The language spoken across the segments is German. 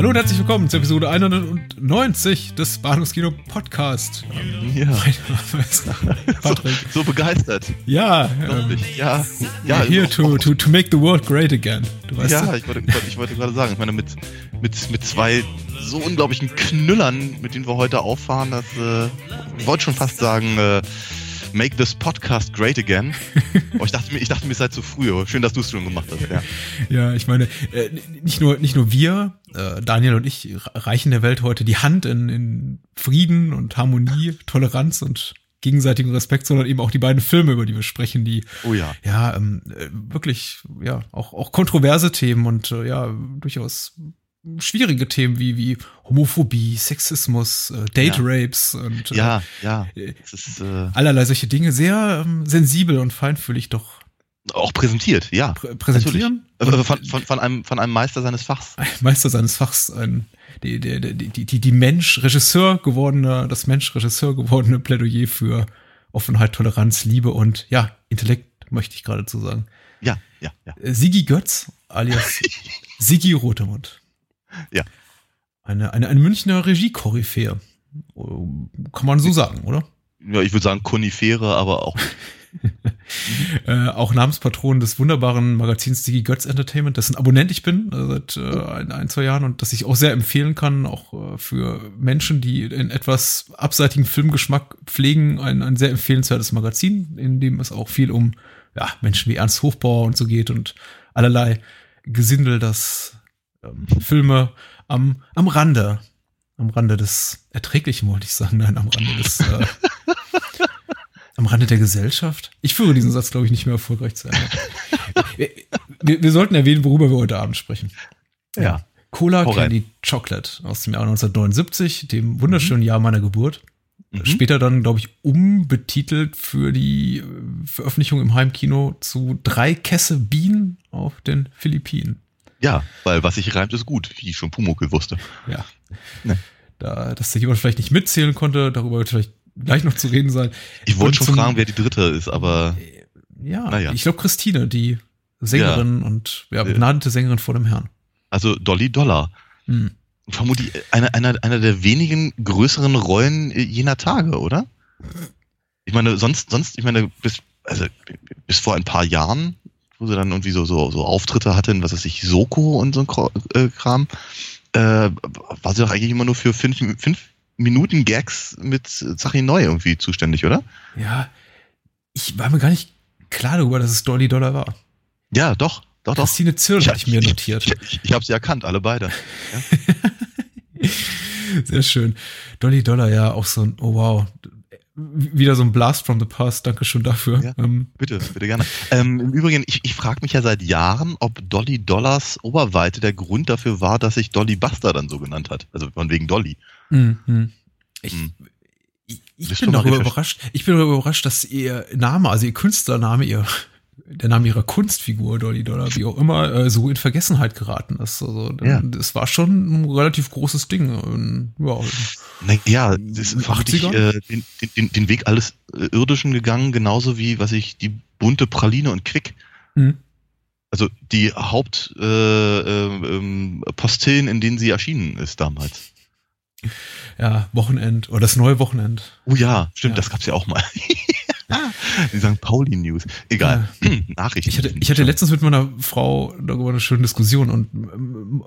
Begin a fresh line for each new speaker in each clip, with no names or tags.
Hallo und herzlich willkommen zur Episode 190 des Bahnhofskino Podcast.
Ja.
Patrick.
So, so begeistert.
Ja, ähm.
Ja, ja,
here to, to, to make the world great again. Du weißt
ja, ich wollte, ich wollte gerade sagen, ich meine, mit, mit, mit zwei so unglaublichen Knüllern, mit denen wir heute auffahren, das, äh, ich wollte schon fast sagen, äh, make this podcast great again. Aber ich dachte mir, ich dachte mir, es sei zu früh. aber Schön, dass du es schon gemacht hast. Ja.
Ja, ich meine, äh, nicht nur, nicht nur wir, äh, Daniel und ich, reichen der Welt heute die Hand in, in Frieden und Harmonie, Toleranz und gegenseitigen Respekt, sondern eben auch die beiden Filme, über die wir sprechen, die
Oh ja.
ja ähm, äh, wirklich ja auch auch kontroverse Themen und äh, ja durchaus schwierige Themen wie wie Homophobie, Sexismus, äh, Date
Ja.
Rapes und äh,
Ja, ja. Es ist äh,
allerlei solche Dinge sehr ähm, sensibel und feinfühlig doch
auch präsentiert, ja.
prä präsentieren.
Äh, Von, von, von, einem, von einem Meister seines Fachs.
ein Meister seines Fachs, ein die, die, die, die, die, die Mensch, Regisseur gewordene, das Mensch, Regisseur gewordene Plädoyer für Offenheit, Toleranz, Liebe und ja, Intellekt, möchte ich geradezu sagen.
Ja, ja, ja.
Äh, Sigi Götz, alias Sigi Rotemund.
Ja.
Eine, eine, eine Münchner Regie-Koryphäe. Äh, Kann man so sagen, oder?
Ja, ich würde sagen Konifere, aber auch
Äh, auch Namenspatron des wunderbaren Magazins Digi Götz Entertainment, dessen Abonnent ich bin äh, seit äh, ein, ein, zwei Jahren und das ich auch sehr empfehlen kann, auch äh, für Menschen, die in etwas abseitigen Filmgeschmack pflegen, ein, ein sehr empfehlenswertes Magazin, in dem es auch viel um ja, Menschen wie Ernst Hofbauer und so geht und allerlei Gesindel, das ähm, Filme am, am Rande, am Rande des Erträglichen, wollte ich sagen, nein, am Rande des äh, am Rande der Gesellschaft? Ich führe diesen Satz, glaube ich, nicht mehr erfolgreich zu Ende. wir, wir, sollten erwähnen, worüber wir heute Abend sprechen.
Ja.
Cola
Hau rein.
Candy Chocolate aus dem Jahr 1979, dem wunderschönen Jahr meiner Geburt.
Mhm.
Später dann, glaube ich, umbetitelt für die äh, Veröffentlichung im Heimkino zu drei Kesse Bienen auf den Philippinen.
Ja, weil was sich reimt, ist gut, wie schon Pumuckl wusste.
Ja.
Ne.
Da, dass da jemand vielleicht nicht mitzählen konnte, darüber wird vielleicht gleich noch zu reden sein.
Ich wollte schon fragen, wer die dritte ist, aber
Ja,
Naja.
ich glaube Christine, die Sängerin und ja, begnadete Sängerin vor dem Herrn.
also Dolly Dollar.
Hm.
Vermutlich einer einer einer der wenigen größeren Rollen äh, jener Tage, oder? Ich meine, sonst, sonst, ich meine, bis, also, bis vor ein paar Jahren, wo sie dann irgendwie so, so, so Auftritte hatten, was weiß ich, Soko und so ein äh, Kram, äh, war sie doch eigentlich immer nur für fünf, fünf Minuten Gags mit Sachi Neu irgendwie zuständig, oder?
Ja, ich war mir gar nicht klar darüber, dass es Dolly Dollar war.
Ja, doch, doch, doch.
Christine Zirl hatte ich mir notiert.
Ich, ich, ich habe sie erkannt, alle beide.
Sehr schön. Dolly Dollar, ja, auch so ein, oh wow. Wieder so ein Blast from the past, danke schon dafür.
Ja.
Ähm,
Bitte, bitte gerne. Ähm, Im Übrigen, ich, ich frage mich ja seit Jahren, ob Dolly Dollars Oberweite der Grund dafür war, dass sich Dolly Buster dann so genannt hat. Also von wegen Dolly.
mm. Ich,
Hm.
ich, ich bin darüber überrascht. Ich bin darüber überrascht, dass ihr Name, also ihr Künstlername, ihr der Name ihrer Kunstfigur Dolly Dollar, wie auch immer, äh, so in Vergessenheit geraten ist. Also
Ja.
das war schon ein relativ großes Ding. Ähm, Ja,
das
In den
vermutlich
80ern?
äh, den, den, den Weg alles äh, Irdischen gegangen, genauso wie, was ich, die bunte Praline und Quick.
hm.
Also die Hauptpostillen, äh, ähm, Postillen, in denen sie erschienen ist damals.
ja, Wochenend oder das neue Wochenend.
Oh ja, stimmt,
Ja.
das gab's ja auch mal. die sagen Pauli News. Egal. Nachrichten.
Ich hatte, ich hatte letztens mit meiner Frau darüber eine schöne Diskussion und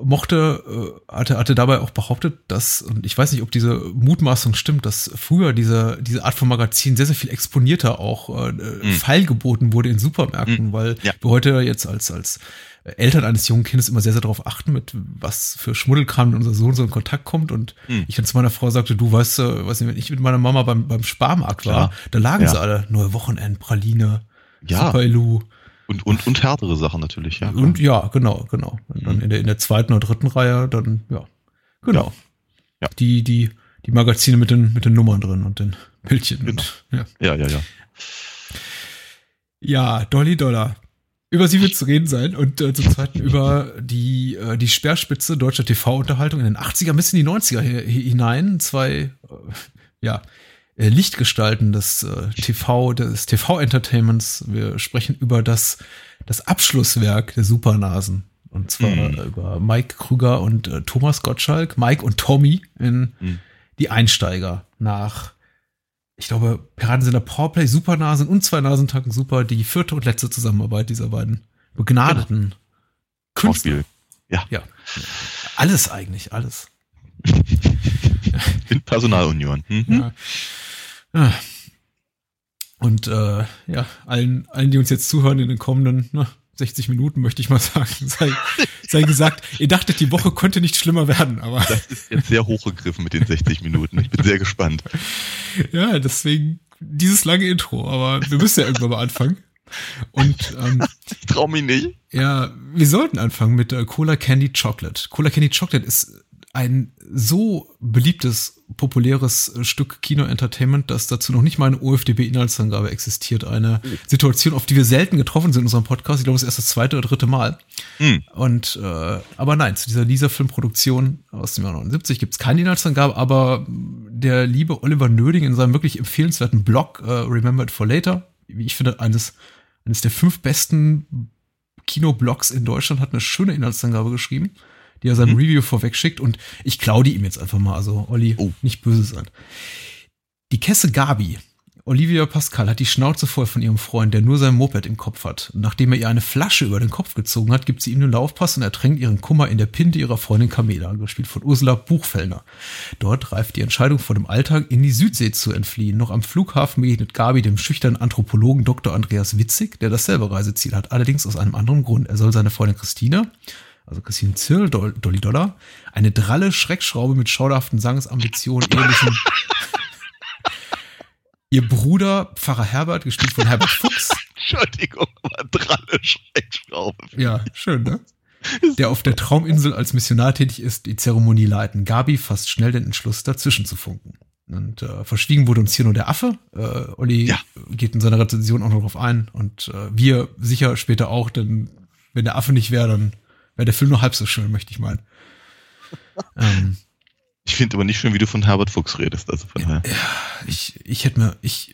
mochte, äh, hatte, hatte dabei auch behauptet, dass, und ich weiß nicht, ob diese Mutmaßung stimmt, dass früher diese, diese Art von Magazin sehr, sehr viel exponierter auch äh,
Mhm.
feilgeboten wurde in Supermärkten, weil
Ja.
wir heute jetzt als, als Eltern eines jungen Kindes immer sehr, sehr darauf achten, mit was für Schmuddelkram mit unser Sohn so in Kontakt kommt. Und
Mhm.
ich dann zu meiner Frau sagte, du weißt, äh, nicht, wenn ich mit meiner Mama beim, beim Sparmarkt war,
Klar.
da lagen
Ja.
sie alle, neue Wochenend, Praline,
Ja.
Super Elu.
Und, und, und härtere Sachen natürlich, ja.
Und ja, genau, genau. Und dann
Mhm.
in der, in der zweiten oder dritten Reihe, dann, ja, genau.
Ja.
Die, die, die Magazine mit den, mit den Nummern drin und den Bildchen.
Genau.
Und, ja.
Ja, ja, ja.
ja, Dolly Dollar. Über sie wird zu reden sein und äh, zum Zweiten über die, äh, die Speerspitze deutscher TV-Unterhaltung in den 80er bis in die 90er hi- hi- hinein. Zwei, äh, ja, äh, Lichtgestalten des äh, TV, des TV-Entertainments. Wir sprechen über das, das Abschlusswerk der Supernasen. Und zwar
Mhm.
über Mike Krüger und äh, Thomas Gottschalk, Mike und Tommy in
Mhm.
die Einsteiger nach, ich glaube, Piraten sind der Powerplay, Supernasen und zwei Nasentacken super, die vierte und letzte Zusammenarbeit dieser beiden begnadeten Künstler.
Schauspiel. Ja,
Ja. Alles eigentlich, alles.
in Personalunion. Mhm.
Ja. Und äh, ja, allen, allen, die uns jetzt zuhören in den kommenden na, 60 Minuten, möchte ich mal sagen, sei, sei gesagt, ihr dachtet, die Woche könnte nicht schlimmer werden, aber
Das ist jetzt sehr hochgegriffen mit den 60 Minuten. Ich bin sehr gespannt.
ja, deswegen dieses lange Intro, aber wir müssen ja irgendwann mal anfangen. Und ähm,
Ich traue mich nicht.
Ja, wir sollten anfangen mit äh, Cola Candy Chocolate. Cola Candy Chocolate ist ein so beliebtes, populäres Stück Kino-Entertainment, dass dazu noch nicht mal eine OFDB-Inhaltsangabe existiert. Eine Situation, auf die wir selten getroffen sind in unserem Podcast. Ich glaube, es ist erst das zweite oder dritte Mal.
Hm.
Und äh, aber nein, zu dieser Lisa-Filmproduktion aus dem Jahr 79 gibt es keine Inhaltsangabe, aber der liebe Oliver Nöding in seinem wirklich empfehlenswerten Blog äh, Remember It for Later, wie ich finde, eines, eines der fünf besten Kinoblogs in Deutschland, hat eine schöne Inhaltsangabe geschrieben, die er seinem
Mhm.
Review vorweg schickt und ich klaue die ihm jetzt einfach mal, also Olli,
Oh.
nicht böse sein. Die Kesse Gabi, Olivia Pascal, hat die Schnauze voll von ihrem Freund, der nur sein Moped im Kopf hat. Und nachdem er ihr eine Flasche über den Kopf gezogen hat, gibt sie ihm den Laufpass und ertränkt ihren Kummer in der Pinte ihrer Freundin Camela, gespielt von Ursula Buchfellner. Dort reift die Entscheidung vor dem Alltag in die Südsee zu entfliehen. Noch am Flughafen begegnet Gabi dem schüchternen Anthropologen Dr. Andreas Witzig, der dasselbe Reiseziel hat, allerdings aus einem anderen Grund. Er soll seine Freundin Christina, also Christine Zirl, Dol- Dolly Dollar, eine dralle Schreckschraube mit schauderhaften Sangsambitionen, ähnlichen Ihr Bruder, Pfarrer Herbert, gespielt von Herbert Fuchs.
Entschuldigung, aber dralle Schreckschraube.
Ja, schön, ne? Der auf der Trauminsel als Missionar tätig ist, die Zeremonie leiten. Gabi fasst schnell den Entschluss, dazwischen zu funken. Und äh, verschwiegen wurde uns hier nur der Affe. Äh, Olli
Ja.
geht in seiner Rezension auch noch drauf ein. Und äh, wir sicher später auch, denn wenn der Affe nicht wäre, dann wäre der Film nur halb so schön, möchte ich meinen. ähm,
Ich finde aber nicht schön, wie du von Herbert Fuchs redest. Also von daher.
ich, ich hätte mir, ich,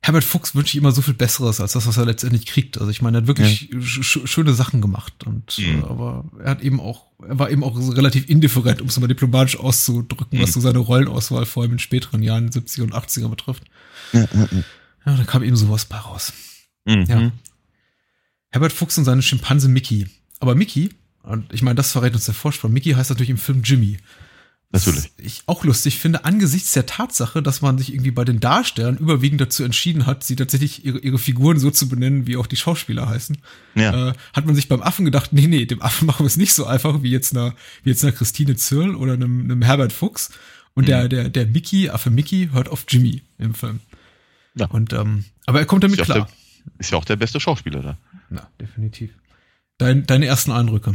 Herbert Fuchs wünsche ich immer so viel Besseres als das, was er letztendlich kriegt. Also ich meine, er hat wirklich sch sch schöne Sachen gemacht und
Mhm.
äh, aber er hat eben auch, er war eben auch so relativ indifferent, um es mal diplomatisch auszudrücken, was
Mhm.
so seine Rollenauswahl vor allem in späteren Jahren, 70er und 80er betrifft.
Ja, ja, ja.
Ja, da kam eben sowas bei raus.
Mhm.
Ja. Herbert Fuchs und seine Schimpanse Mickey. Aber Mickey, und ich meine, das verrät uns der Vorspann, Mickey heißt natürlich im Film Jimmy.
Natürlich.
Was ich auch lustig finde, angesichts der Tatsache, dass man sich irgendwie bei den Darstellern überwiegend dazu entschieden hat, sie tatsächlich ihre, ihre Figuren so zu benennen, wie auch die Schauspieler heißen,
Ja.
äh, hat man sich beim Affen gedacht, nee, nee, dem Affen machen wir es nicht so einfach wie jetzt einer, wie jetzt einer Christine Zirl oder einem, einem Herbert Fuchs. Und der, der, der Mickey, Affe Mickey, hört auf Jimmy im Film.
Ja.
Und, ähm, aber er kommt damit
Ist
klar.
der, ist ja auch der beste Schauspieler da.
Na, definitiv. Dein, deine ersten Eindrücke.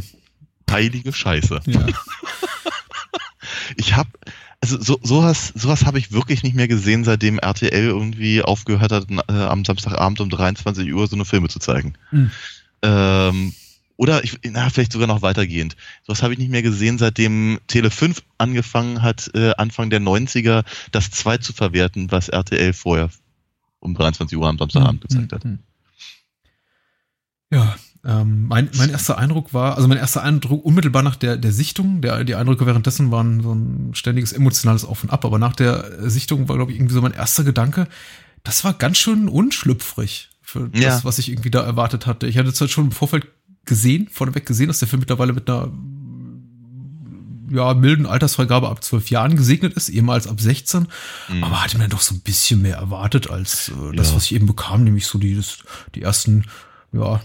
Heilige Scheiße.
Ja.
Ich habe also so, sowas, sowas habe ich wirklich nicht mehr gesehen, seitdem RTL irgendwie aufgehört hat, äh, am Samstagabend um 23 Uhr so eine Filme zu zeigen.
Hm.
Ähm, oder ich, na, vielleicht sogar noch weitergehend. Sowas habe ich nicht mehr gesehen, seitdem Tele 5 angefangen hat, äh, Anfang der 90er, das 2 zu verwerten, was RTL vorher um 23 Uhr am Samstagabend gezeigt hat.
Hm, hm. Ja, ähm, mein, mein erster Eindruck war, also mein erster Eindruck unmittelbar nach der, der Sichtung, der, die Eindrücke währenddessen waren so ein ständiges emotionales Auf und Ab, aber nach der Sichtung war, glaube ich, irgendwie so mein erster Gedanke, das war ganz schön unschlüpfrig für das,
Ja.
was ich irgendwie da erwartet hatte. Ich hatte zwar schon im Vorfeld gesehen, vorneweg gesehen, dass der Film mittlerweile mit einer ja, milden Altersfreigabe ab zwölf Jahren gesegnet ist, ehemals ab 16.
Mhm.
Aber hatte mir dann doch so ein bisschen mehr erwartet als äh, das,
Ja.
was ich eben bekam, nämlich so die, das, die ersten, ja,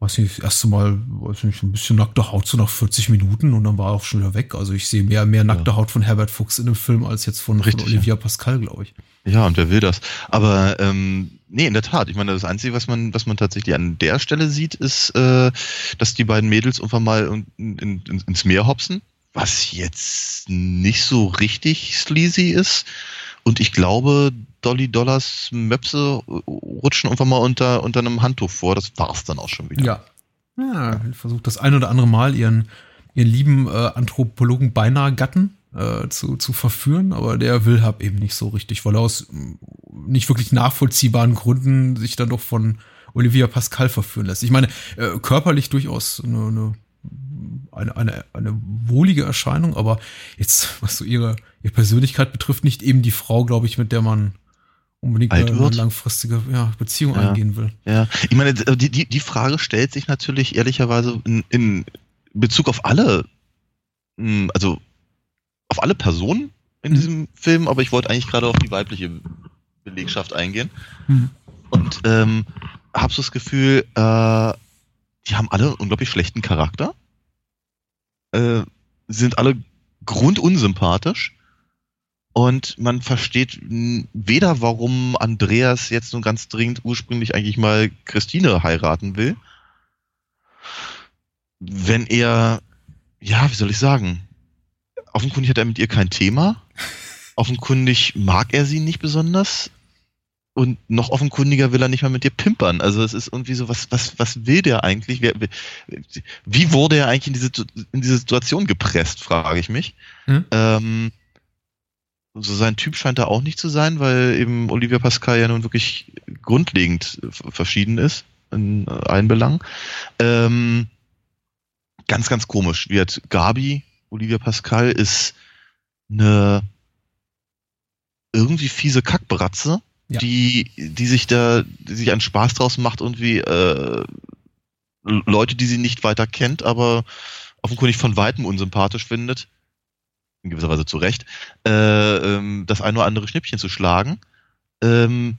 weiß nicht, das erste Mal, weiß nicht, ein bisschen nackte Haut so nach 40 Minuten und dann war er auch schon wieder weg. Also ich sehe mehr, mehr nackte Haut von Herbert Fuchs in dem Film als jetzt von, von
Richtig,
Olivia Pascal, glaube ich.
Ja, und wer will das? Aber ähm, nee, in der Tat. Ich meine, das Einzige, was man, was man tatsächlich an der Stelle sieht, ist, äh, dass die beiden Mädels irgendwann mal in, in, in, ins Meer hopsen. was jetzt nicht so richtig sleazy ist. Und ich glaube, Dolly Dollars Möpse rutschen irgendwann mal unter, unter einem Handtuch vor. Das war's dann auch schon wieder.
Ja. Ja, versucht das ein oder andere Mal ihren, ihren lieben äh, Anthropologen beinahe Gatten äh, zu, zu verführen, aber der will hab eben nicht so richtig, weil er aus nicht wirklich nachvollziehbaren Gründen sich dann doch von Olivia Pascal verführen lässt. Ich meine, äh, körperlich durchaus eine, eine eine, eine, eine wohlige Erscheinung, aber jetzt, was so ihre, ihre Persönlichkeit betrifft, nicht eben die Frau, glaube ich, mit der man unbedingt eine, eine, langfristige ja, Beziehung ja. eingehen will.
Ja, ich meine, die, die, die Frage stellt sich natürlich ehrlicherweise in, in Bezug auf alle, hm, also auf alle Personen in mhm. diesem Film, aber ich wollte eigentlich gerade auf die weibliche Belegschaft eingehen. Mhm. Und ähm, habe so das Gefühl, äh, die haben alle einen unglaublich schlechten Charakter. Äh, sind alle grundunsympathisch. Und man versteht weder, warum Andreas jetzt nun ganz dringend ursprünglich eigentlich mal Christine heiraten will. Wenn er, ja, wie soll ich sagen, offenkundig hat er mit ihr kein Thema. Offenkundig mag er sie nicht besonders. Und noch offenkundiger will er nicht mal mit dir pimpern. Also es ist irgendwie so, was, was, was will der eigentlich? Wer, wie wurde er eigentlich in diese, in diese Situation gepresst, frage ich mich. Hm? Ähm, so sein Typ scheint er auch nicht zu sein, weil eben Olivia Pascal ja nun wirklich grundlegend verschieden ist in allen Belangen. Ähm, ganz, ganz komisch. Wird Gabi, Olivia Pascal, ist eine irgendwie fiese Kackbratze ja. die, die sich da, die sich einen Spaß draus macht, irgendwie äh, Leute, die sie nicht weiter kennt, aber offenkundig von weitem unsympathisch findet, in gewisser Weise zu äh, ähm, das ein oder andere Schnippchen zu schlagen. Ähm,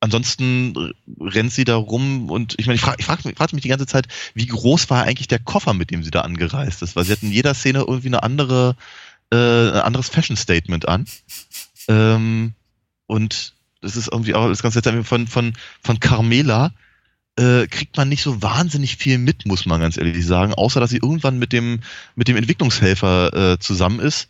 ansonsten rennt sie da rum und ich meine, ich frage ich frag, ich frag mich die ganze Zeit, wie groß war eigentlich der Koffer, mit dem sie da angereist ist? Weil sie hat in jeder Szene irgendwie eine andere, äh, ein anderes Fashion-Statement an. Ähm, und das ist irgendwie auch das ganze seltsam von, von, von Carmela äh, kriegt man nicht so wahnsinnig viel mit, muss man ganz ehrlich sagen, außer dass sie irgendwann mit dem, mit dem Entwicklungshelfer äh, zusammen ist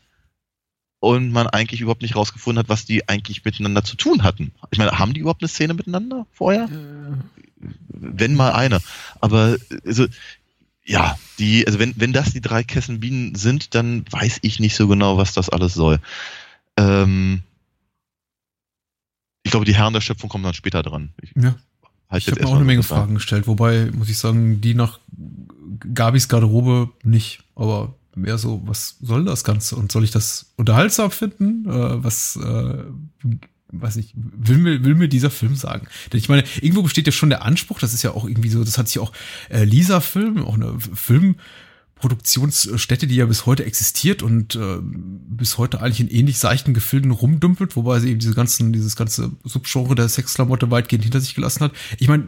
und man eigentlich überhaupt nicht rausgefunden hat, was die eigentlich miteinander zu tun hatten. Ich meine, haben die überhaupt eine Szene miteinander vorher? Äh. Wenn mal eine. Aber also, ja, die, also wenn, wenn das die drei Kessenbienen sind, dann weiß ich nicht so genau, was das alles soll. Ähm, ich glaube, die Herren der Schöpfung kommen dann später dran.
Ich, ja. Ich habe mir auch eine Menge Fragen gestellt, wobei, muss ich sagen, die nach Gabis Garderobe nicht, aber mehr so, was soll das Ganze? Und soll ich das unterhaltsam finden? Äh, was, äh, weiß nicht, will mir, will mir dieser Film sagen? Denn ich meine, irgendwo besteht ja schon der Anspruch, das ist ja auch irgendwie so, das hat sich auch äh, Lisa Film, auch eine Film, Produktionsstätte, die ja bis heute existiert und äh, bis heute eigentlich in ähnlich seichten Gefilden rumdümpelt, wobei sie eben diese ganzen, dieses ganze Subgenre der Sexklamotte weitgehend hinter sich gelassen hat. Ich meine,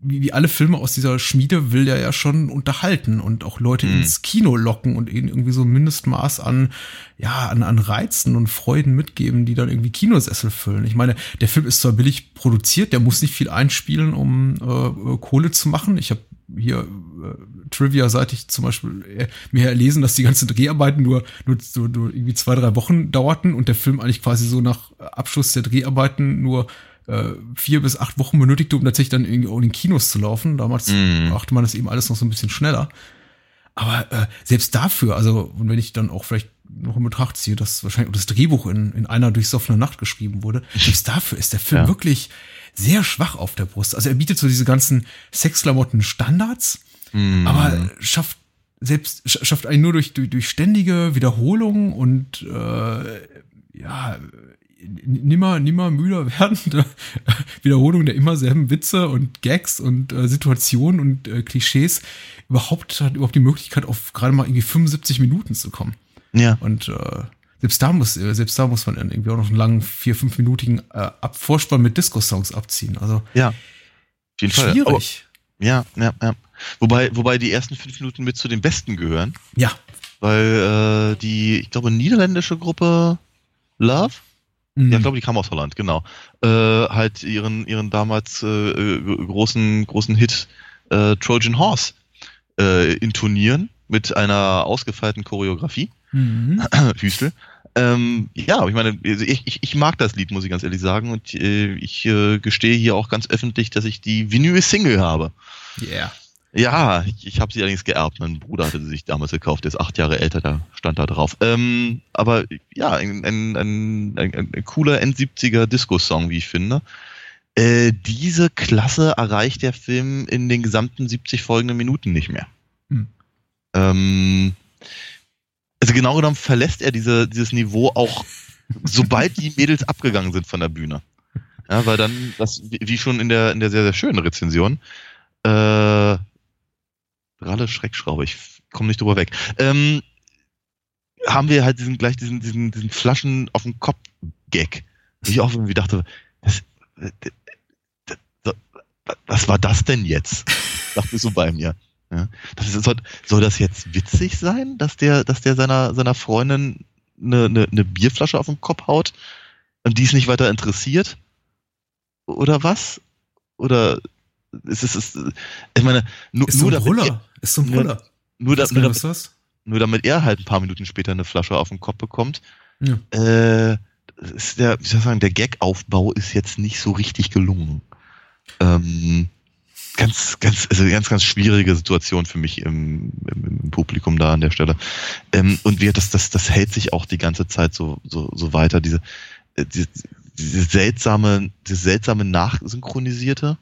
wie, wie alle Filme aus dieser Schmiede will der ja schon unterhalten und auch Leute mhm. ins Kino locken und ihnen irgendwie so ein Mindestmaß an, ja, an, an Reizen und Freuden mitgeben, die dann irgendwie Kinosessel füllen. Ich meine, der Film ist zwar billig produziert, der muss nicht viel einspielen, um äh, Kohle zu machen. Ich habe hier äh, Trivia-seitig zum Beispiel äh, mir erlesen, dass die ganzen Dreharbeiten nur, nur, nur, nur irgendwie zwei, drei Wochen dauerten und der Film eigentlich quasi so nach Abschluss der Dreharbeiten nur äh, vier bis acht Wochen benötigte, um tatsächlich dann irgendwie auch in den Kinos zu laufen. Damals mm. machte man das eben alles noch so ein bisschen schneller. Aber äh, selbst dafür, also und wenn ich dann auch vielleicht noch in Betracht ziehe, dass wahrscheinlich das Drehbuch in, in einer durchsoffenen Nacht geschrieben wurde, selbst dafür ist der Film ja. wirklich sehr schwach auf der Brust. Also er bietet so diese ganzen Sexklamotten Standards, mm. aber schafft selbst schafft einen nur durch, durch, durch ständige Wiederholungen und äh, ja nimmer nimmer müder werdende Wiederholung der immer selben Witze und Gags und äh, Situationen und äh, Klischees überhaupt hat überhaupt die Möglichkeit auf gerade mal irgendwie 75 Minuten zu kommen. Ja. Und äh, selbst da muss, äh, selbst da muss man irgendwie auch noch einen langen, vier, fünfminütigen äh, Vorspann mit Disco-Songs abziehen. Also
ja, auf jeden schwierig. Fall. Oh, ja, ja, ja. Wobei, wobei die ersten fünf Minuten mit zu den besten gehören.
Ja.
Weil äh, die, ich glaube, niederländische Gruppe Love, mhm. ja, ich glaube, die kam aus Holland, genau, äh, halt ihren, ihren damals äh, großen, großen Hit äh, Trojan Horse äh, intonieren mit einer ausgefeilten Choreografie.
Mhm.
Hüstel. Ähm, ja, ich meine, ich, ich, ich mag das Lied, muss ich ganz ehrlich sagen. Und äh, ich äh, gestehe hier auch ganz öffentlich, dass ich die Vinyl-Single habe.
Yeah.
Ja, ich, ich habe sie allerdings geerbt. Mein Bruder hatte sie sich damals gekauft, der ist acht Jahre älter, da stand da drauf. Ähm, aber ja, ein, ein, ein, ein, cooler End-70er Disco-Song, wie ich finde. Äh, diese Klasse erreicht der Film in den gesamten 70 folgenden Minuten nicht mehr.
Hm.
Ähm, also genau genommen verlässt er diese, dieses Niveau auch, sobald die Mädels abgegangen sind von der Bühne. Ja, weil dann, das, wie schon in der, in der sehr, sehr schönen Rezension, äh, Ralle Schreckschraube, ich komme nicht drüber weg. Ähm, haben wir halt diesen gleich diesen, diesen, diesen Flaschen auf dem Kopf-Gag. Wo ich auch irgendwie dachte, das, das, das, was war das denn jetzt? dachte so bei mir. Ja. Das ist, soll, soll das jetzt witzig sein, dass der, dass der seiner, seiner Freundin eine, eine, eine Bierflasche auf den Kopf haut und die es nicht weiter interessiert? Oder was? Oder ist es, ist, ich meine, nur,
Ist so
nur
ein
damit,
Brüller. Ist so ein
nur-
Brüller.
nur, da,
Weißt du
nur, damit, nur damit er halt ein paar Minuten später eine Flasche auf den Kopf bekommt.
Ja.
Äh, ist der, wie soll ich sagen, der Gag-Aufbau ist jetzt nicht so richtig gelungen. Ähm, ganz, ganz, also ganz, ganz schwierige Situation für mich im, im, im Publikum da an der Stelle. Ähm, und wir, das, das, das hält sich auch die ganze Zeit so, so, so weiter. Diese, äh, diese, diese seltsame, diese seltsame Nachsynchronisierte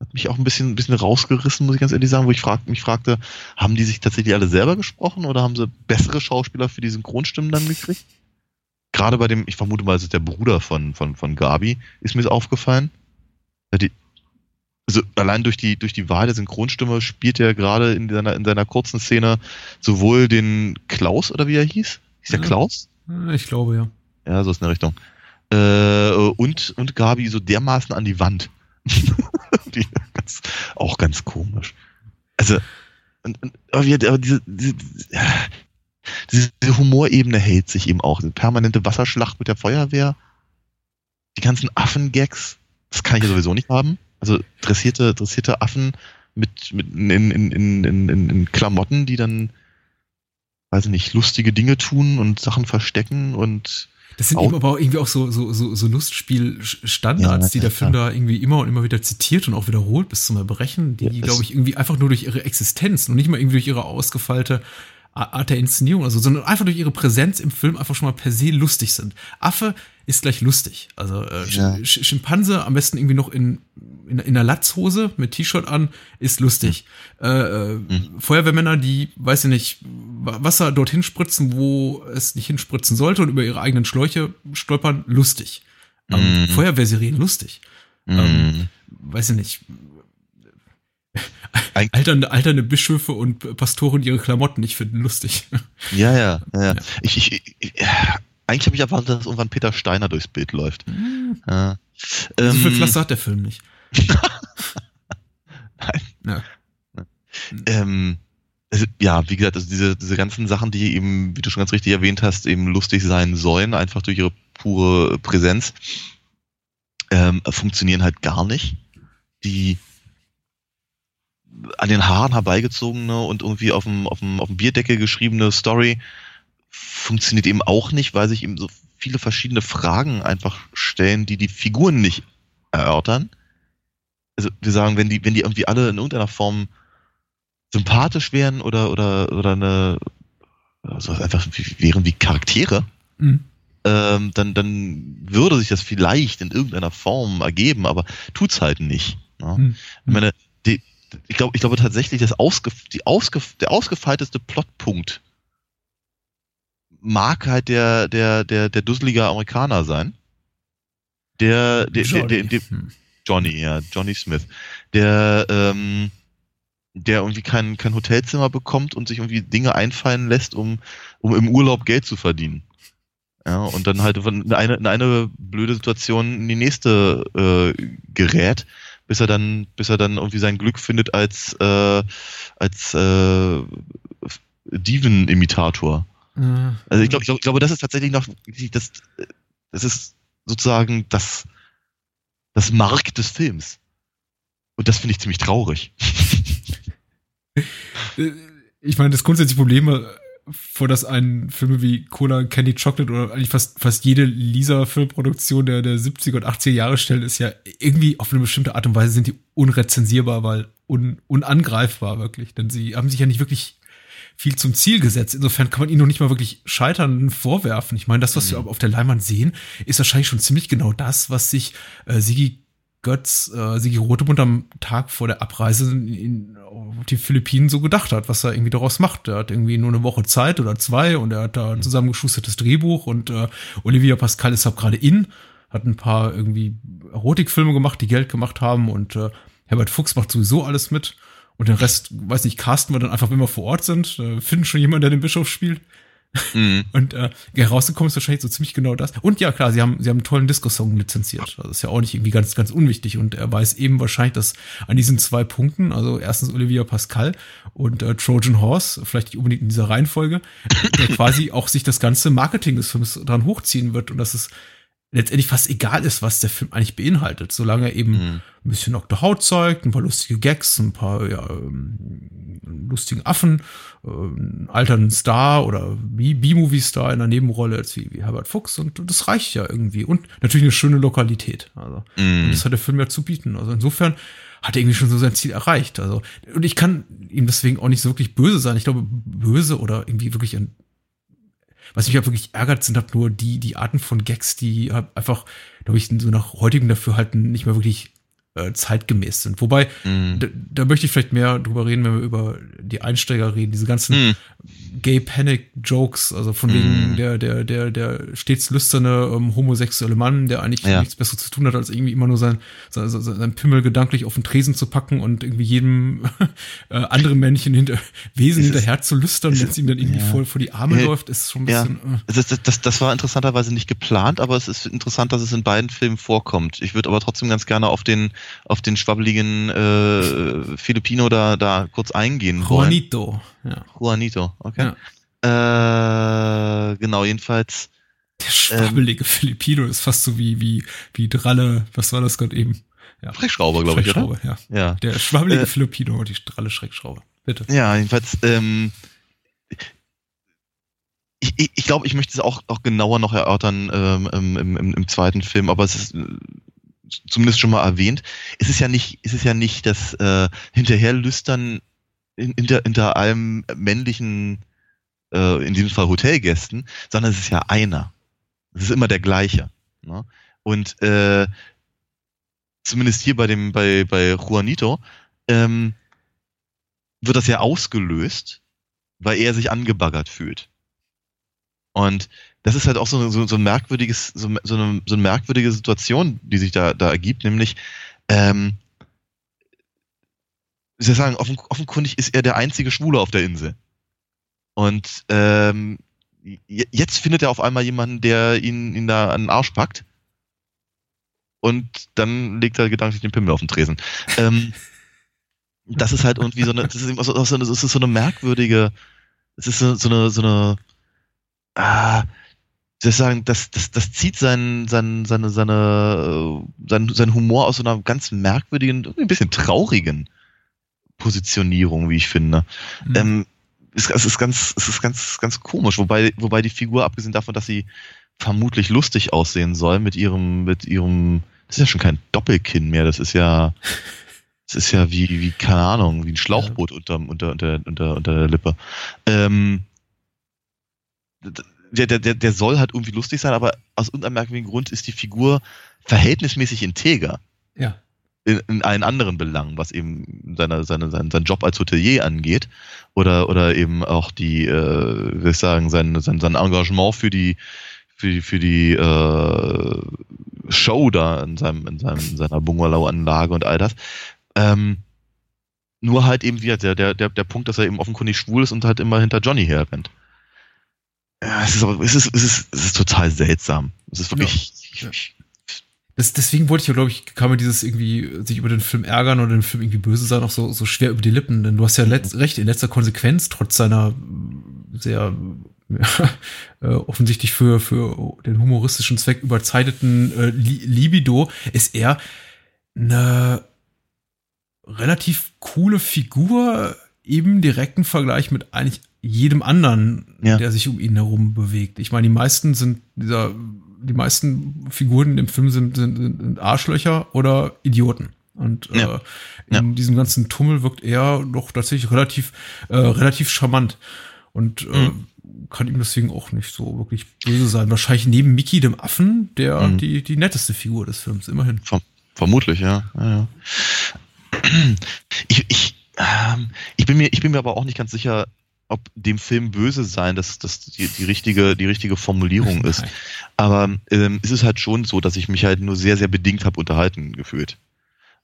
hat mich auch ein bisschen, ein bisschen rausgerissen, muss ich ganz ehrlich sagen, wo ich frag, mich fragte, haben die sich tatsächlich alle selber gesprochen oder haben sie bessere Schauspieler für die Synchronstimmen dann gekriegt? Gerade bei dem, ich vermute mal, es ist der Bruder von, von, von Gabi, ist mir aufgefallen. Die, also allein durch die, durch die Wahl der Synchronstimme spielt er gerade in seiner, in seiner kurzen Szene sowohl den Klaus oder wie er hieß? Ist der
Ja.
Klaus?
Äh, Ich glaube, ja.
Ja, so ist eine Richtung. Äh, und, und Gabi so dermaßen an die Wand. die, ganz, auch ganz komisch. Also, und, und, aber, wir, aber diese, diese, diese, Humorebene hält sich eben auch. Diese permanente Wasserschlacht mit der Feuerwehr, die ganzen Affengags, das kann ich ja sowieso nicht haben. Also dressierte, dressierte Affen mit, mit in, in, in, in, in, in Klamotten, die dann, weiß ich nicht, lustige Dinge tun und Sachen verstecken und
Das sind
Auch-
eben aber auch irgendwie auch so, so, so, so Lustspiel-Standards,
Ja,
die der Film da irgendwie immer und immer wieder zitiert und auch wiederholt bis zum Erbrechen, die,
Ja,
glaube ich, irgendwie einfach nur durch ihre Existenz und nicht mal irgendwie durch ihre ausgefeilte Art der Inszenierung, also, sondern einfach durch ihre Präsenz im Film einfach schon mal per se lustig sind. Affe ist gleich lustig. Also äh,
Ja.
Sch- Schimpanse am besten irgendwie noch in, in, in einer Latzhose mit T-Shirt an, ist lustig. Äh, äh,
Mhm.
Feuerwehrmänner, die, weiß ich nicht, Wa- Wasser dorthin spritzen, wo es nicht hinspritzen sollte und über ihre eigenen Schläuche stolpern, lustig. Ähm,
Mhm.
Feuerwehrserien lustig. Ähm, weiß ich nicht.
Eig-
Alternde, alternde Bischöfe und Pastoren ihre Klamotten, ich finde lustig.
Ja, ja, ja. ja. Ich, ich, ich, eigentlich habe ich erwartet, dass irgendwann Peter Steiner durchs Bild läuft. Ja.
so viel
Ähm,
Klasse hat der Film nicht.
Nein.
Ja.
Ähm, also, ja, wie gesagt, also diese, diese ganzen Sachen, die eben, wie du schon ganz richtig erwähnt hast, eben lustig sein sollen, einfach durch ihre pure Präsenz, ähm, funktionieren halt gar nicht. Die an den Haaren herbeigezogene und irgendwie auf dem, auf dem, auf dem Bierdeckel geschriebene Story funktioniert eben auch nicht, weil sich eben so viele verschiedene Fragen einfach stellen, die die Figuren nicht erörtern. Also wir sagen, wenn die, wenn die irgendwie alle in irgendeiner Form sympathisch wären oder oder oder eine also einfach wären wie Charaktere,
Mhm.
ähm, dann dann würde sich das vielleicht in irgendeiner Form ergeben, aber tut's halt nicht. Ne?
Mhm.
Ich meine, ich glaube, ich glaube tatsächlich, das ausge, die ausge, der ausgefeilteste Plotpunkt mag halt der der der der dusselige Amerikaner sein, der der, der, der, der
Hm.
Johnny, ja, Johnny Smith, der, ähm, der irgendwie kein, kein Hotelzimmer bekommt und sich irgendwie Dinge einfallen lässt, um, um im Urlaub Geld zu verdienen. Ja, und dann halt in eine, in eine blöde Situation in die nächste äh, gerät, bis er dann, bis er dann irgendwie sein Glück findet als, äh, als äh, Diven-Imitator.
Äh,
Also ich glaube, ich, glaub, ich glaube, das ist tatsächlich noch das, das ist sozusagen das, das Mark des Films. Und das finde ich ziemlich traurig.
Ich meine, das grundsätzliche Problem, vor das einen Filme wie Cola, Candy Chocolate oder eigentlich fast, fast jede Lisa-Filmproduktion der, der 70er und 80er Jahre stellen, ist ja irgendwie auf eine bestimmte Art und Weise sind die unrezensierbar, weil un, unangreifbar wirklich. Denn sie haben sich ja nicht wirklich viel zum Ziel gesetzt. Insofern kann man ihnen noch nicht mal wirklich scheitern vorwerfen. Ich meine, das, was mhm. wir auf der Leinwand sehen, ist wahrscheinlich schon ziemlich genau das, was sich äh, Sigi Götz, äh, Sigi Rotemund am Tag vor der Abreise in, in, die Philippinen so gedacht hat, was er irgendwie daraus macht. Er hat irgendwie nur eine Woche Zeit oder zwei und er hat da ein mhm. zusammengeschustertes Drehbuch und äh, Olivia Pascal ist auch gerade in, hat ein paar irgendwie Erotikfilme gemacht, die Geld gemacht haben und äh, Herbert Fuchs macht sowieso alles mit. Und den Rest, weiß nicht, casten wir dann einfach, wenn wir vor Ort sind, äh, finden schon jemanden, der den Bischof spielt. Mhm. Und äh, herausgekommen ist wahrscheinlich so ziemlich genau das. Und ja, klar, sie haben, sie haben einen tollen Disco-Song lizenziert. Also ist ja auch nicht irgendwie ganz, ganz unwichtig. Und er weiß eben wahrscheinlich, dass an diesen zwei Punkten, also erstens Olivia Pascal und äh, Trojan Horse, vielleicht nicht unbedingt in dieser Reihenfolge, der quasi auch sich das ganze Marketing des Films dran hochziehen wird und dass es letztendlich fast egal ist, was der Film eigentlich beinhaltet, solange er eben mhm. ein bisschen nackte Haut zeigt, ein paar lustige Gags, ein paar ja, ähm, lustigen Affen, äh, einen alternden Star oder B-Movie-Star in der Nebenrolle als wie, wie Herbert Fuchs und das reicht ja irgendwie und natürlich eine schöne Lokalität. Also mhm. das hat der Film ja zu bieten. Also insofern hat er irgendwie schon so sein Ziel erreicht. Also und ich kann ihm deswegen auch nicht so wirklich böse sein. Ich glaube böse oder irgendwie wirklich ein was mich ja wirklich ärgert, sind halt nur die, die Arten von Gags, die einfach, glaube ich, so nach heutigem Dafürhalten nicht mehr wirklich äh, zeitgemäß sind. Wobei, mm. da, da, möchte ich vielleicht mehr drüber reden, wenn wir über die Einsteiger reden, diese ganzen mm. Gay Panic Jokes, also von wegen mm. der, der, der, der stets lüsterne ähm, homosexuelle Mann, der eigentlich ja. nichts Besseres zu tun hat, als irgendwie immer nur sein, sein, sein Pimmel gedanklich auf den Tresen zu packen und irgendwie jedem äh, anderen Männchen hinter, Wesen ist, hinterher zu lüstern, wenn es ihm dann irgendwie ja. vor, vor die Arme ja. läuft, ist schon ein bisschen.
Ja. Äh. Das, das, das war interessanterweise nicht geplant, aber es ist interessant, dass es in beiden Filmen vorkommt. Ich würde aber trotzdem ganz gerne auf den auf den schwabbeligen äh, Filipino da, da kurz eingehen
Juanito.
wollen. Ja. Juanito, okay. Ja. Äh, genau, jedenfalls.
Der schwabbelige ähm, Filipino ist fast so wie, wie, wie Dralle, was war das gerade eben?
Ja. Schreckschrauber, glaube ich, oder?
Ja. ja. Der schwabbelige äh, Filipino und die Dralle Schreckschrauber. Bitte.
Ja, jedenfalls, ähm, ich, ich, ich glaube, ich möchte es auch, auch genauer noch erörtern ähm, im, im, im zweiten Film, aber es ist zumindest schon mal erwähnt, ist es ja nicht, ist es ja nicht das äh, Hinterherlüstern hinter, hinter allem männlichen, äh, in diesem Fall Hotelgästen, sondern es ist ja einer. Es ist immer der gleiche. Ne? Und äh, zumindest hier bei dem, bei, bei Juanito, ähm, wird das ja ausgelöst, weil er sich angebaggert fühlt. Und das ist halt auch so, so, so ein merkwürdiges, so, so, eine, so eine merkwürdige Situation, die sich da, da ergibt, nämlich, ähm, ich soll sagen, offen, offenkundig ist er der einzige Schwule auf der Insel. Und ähm, jetzt findet er auf einmal jemanden, der ihn, ihn da an den Arsch packt. Und dann legt er gedanklich den Pimmel auf den Tresen. Ähm, das ist halt irgendwie so eine, das ist, so, das ist so eine merkwürdige, es ist so, so eine, so eine, ah, ich sagen, das, das, das zieht seinen, seinen, seine, seine, seinen, seinen Humor aus so einer ganz merkwürdigen, ein bisschen traurigen Positionierung, wie ich finde. Mhm. Ähm, es, es, ist ganz, es ist ganz, ganz komisch, wobei, wobei die Figur, abgesehen davon, dass sie vermutlich lustig aussehen soll, mit ihrem, mit ihrem, das ist ja schon kein Doppelkinn mehr, das ist ja, das ist ja wie, wie, keine Ahnung, wie ein Schlauchboot ja. unter, unter, unter, unter, unter der Lippe. Ähm, der, der, der soll halt irgendwie lustig sein, aber aus unermerklichen Grund ist die Figur verhältnismäßig integer.
Ja.
In, in allen anderen Belangen, was eben seine, seine, sein, sein Job als Hotelier angeht oder, oder eben auch die, äh, will ich sagen, sein, sein, sein Engagement für die, für die, für die äh, Show da in, seinem, in, seinem, in seiner Bungalow-Anlage und all das. Ähm, nur halt eben wieder der, der, der, der Punkt, dass er eben offenkundig schwul ist und halt immer hinter Johnny herrennt. Ja, es ist, aber, es ist, es ist, es ist total seltsam. Es ist wirklich. Ja.
Das, deswegen wollte ich ja, glaube ich, kann man dieses irgendwie sich über den Film ärgern oder den Film irgendwie böse sein, auch so, so schwer über die Lippen. Denn du hast ja letzt, recht, in letzter Konsequenz, trotz seiner sehr äh, offensichtlich für, für den humoristischen Zweck überzeiteten äh, Libido, ist er eine relativ coole Figur im direkten Vergleich mit eigentlich jedem anderen,
Ja.
der sich um ihn herum bewegt. Ich meine, die meisten sind dieser, die meisten Figuren im Film sind, sind, sind Arschlöcher oder Idioten. Und
Ja.
äh, in diesem ganzen Tummel wirkt er doch tatsächlich relativ, äh, relativ charmant. Und äh,
Mhm.
kann ihm deswegen auch nicht so wirklich böse sein. Wahrscheinlich neben Mickey, dem Affen, der
Mhm.
die, die netteste Figur des Films, immerhin.
Verm vermutlich, ja. ja, ja. Ich, ich, ähm, ich, bin mir, ich bin mir aber auch nicht ganz sicher, ob dem Film böse sein, dass das die, die, richtige, die richtige Formulierung ist. Aber ähm, es ist halt schon so, dass ich mich halt nur sehr, sehr bedingt habe unterhalten gefühlt.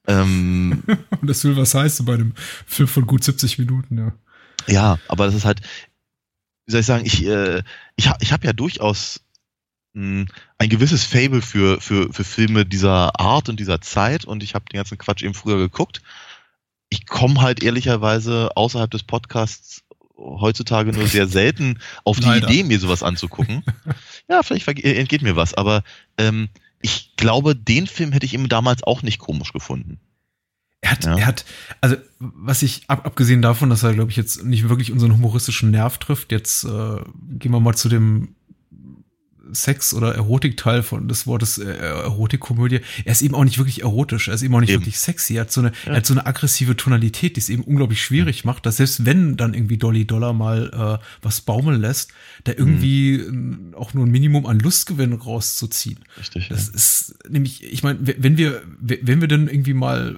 Ähm,
Und das will was heißen bei einem Film von gut 70 Minuten, ja.
Ja, aber das ist halt, wie soll ich sagen, ich, äh, ich, ich habe ja durchaus mh, ein gewisses Fable für, für, für Filme dieser Art und dieser Zeit und ich habe den ganzen Quatsch eben früher geguckt. Ich komme halt ehrlicherweise außerhalb des Podcasts heutzutage nur sehr selten auf die
Leider.
Idee, mir sowas anzugucken. ja, vielleicht äh, entgeht mir was, aber ähm, ich glaube, den Film hätte ich eben damals auch nicht komisch gefunden.
Er hat,
Ja.
er hat, also was ich, ab, abgesehen davon, dass er, glaube ich, jetzt nicht wirklich unseren humoristischen Nerv trifft, jetzt äh, gehen wir mal zu dem Sex- oder Erotikteil von des Wortes äh, Erotikkomödie. Er ist eben auch nicht wirklich erotisch, er ist eben auch nicht
Eben.
wirklich sexy. Er hat so eine,
Ja.
er hat so eine aggressive Tonalität, die es eben unglaublich schwierig macht, dass selbst wenn dann irgendwie Dolly Dollar mal äh, was baumeln lässt, da irgendwie äh, auch nur ein Minimum an Lustgewinn rauszuziehen.
Richtig.
Das ist nämlich, ich meine, wenn wir, wenn wir denn irgendwie mal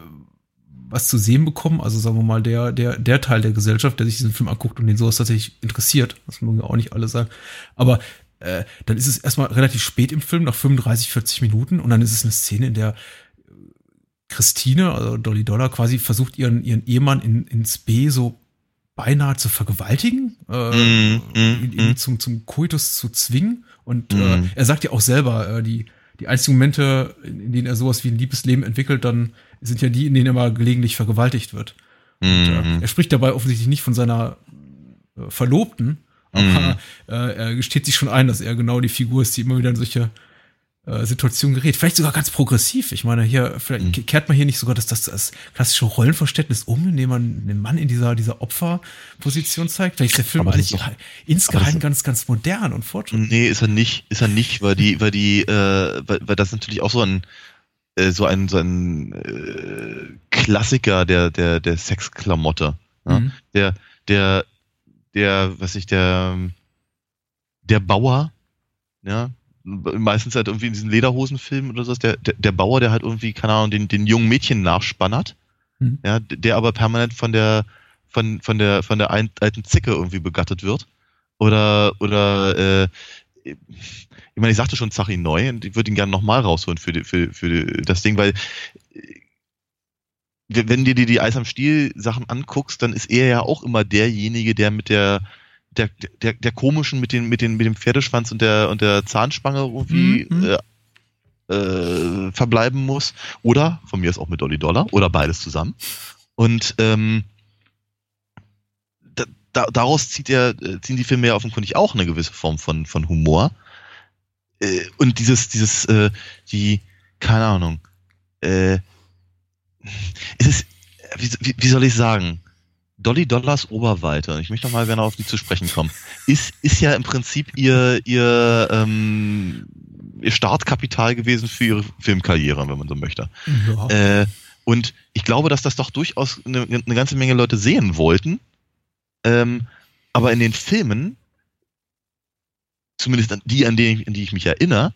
was zu sehen bekommen, also sagen wir mal, der, der, der Teil der Gesellschaft, der sich diesen Film anguckt und den sowas tatsächlich interessiert, was nun ja auch nicht alle sagen, aber äh, dann ist es erstmal relativ spät im Film, nach 35, 40 Minuten, und dann ist es eine Szene, in der Christine, also Dolly Dollar, quasi versucht, ihren, ihren Ehemann in, ins B so beinahe zu vergewaltigen, äh,
Mm, mm,
ihn, ihn
mm.
zum, zum Koitus zu zwingen. Und
Mm.
äh, er sagt ja auch selber, äh, die, die einzigen Momente, in, denen er sowas wie ein Liebesleben entwickelt, dann sind ja die, in denen er mal gelegentlich vergewaltigt wird. Und, äh,
Mhm.
er spricht dabei offensichtlich nicht von seiner äh, Verlobten, aber äh, er gesteht sich schon ein, dass er genau die Figur ist, die immer wieder in solche äh, Situationen gerät. Vielleicht sogar ganz progressiv. Ich meine, hier, vielleicht
Mhm.
kehrt man hier nicht sogar das, das, das klassische Rollenverständnis um, indem man den Mann in dieser, dieser Opferposition zeigt. Vielleicht ist der Film eigentlich
doch-
insgeheim
aber das-
ganz, ganz modern und fortschrittlich.
Nee, ist er nicht, ist er nicht, weil die, weil die, äh, weil, weil das natürlich auch so ein, äh, so ein, so ein äh, Klassiker der, der, der Sexklamotte. Ja?
Mhm.
Der, der, der, was ich, der, der Bauer, ja, meistens halt irgendwie in diesen Lederhosenfilmen oder sowas, der, der, der Bauer, der halt irgendwie, keine Ahnung, den, den jungen Mädchen nachspannert,
Mhm.
ja, der aber permanent von der, von, von der, von der alten Zicke irgendwie begattet wird. Oder, oder, äh, ich meine, ich sagte schon Zachi neu und ich würde ihn gerne nochmal rausholen für, die, für, für das Ding, weil äh, wenn du dir die Eis am Stiel Sachen anguckst, dann ist er ja auch immer derjenige, der mit der der, der, der komischen mit den mit den mit dem Pferdeschwanz und der und der Zahnspange irgendwie
Mhm.
äh, äh, verbleiben muss. Oder von mir ist auch mit Dolly Dollar oder beides zusammen. Und ähm, da, da, daraus zieht er äh, ziehen die Filme ja offenkundig auch eine gewisse Form von von Humor. Äh, und dieses dieses äh, die keine Ahnung äh, es ist wie, wie, soll ich sagen Dolly Dollars Oberweite, ich möchte noch mal gerne auf die zu sprechen kommen, ist, ist ja im Prinzip ihr, ihr, ähm, ihr Startkapital gewesen für ihre Filmkarriere, wenn man so möchte.
Ja.
Äh, und ich glaube, dass das doch durchaus eine, eine ganze Menge Leute sehen wollten. Ähm, aber in den Filmen, zumindest an die, an die, an die ich mich erinnere,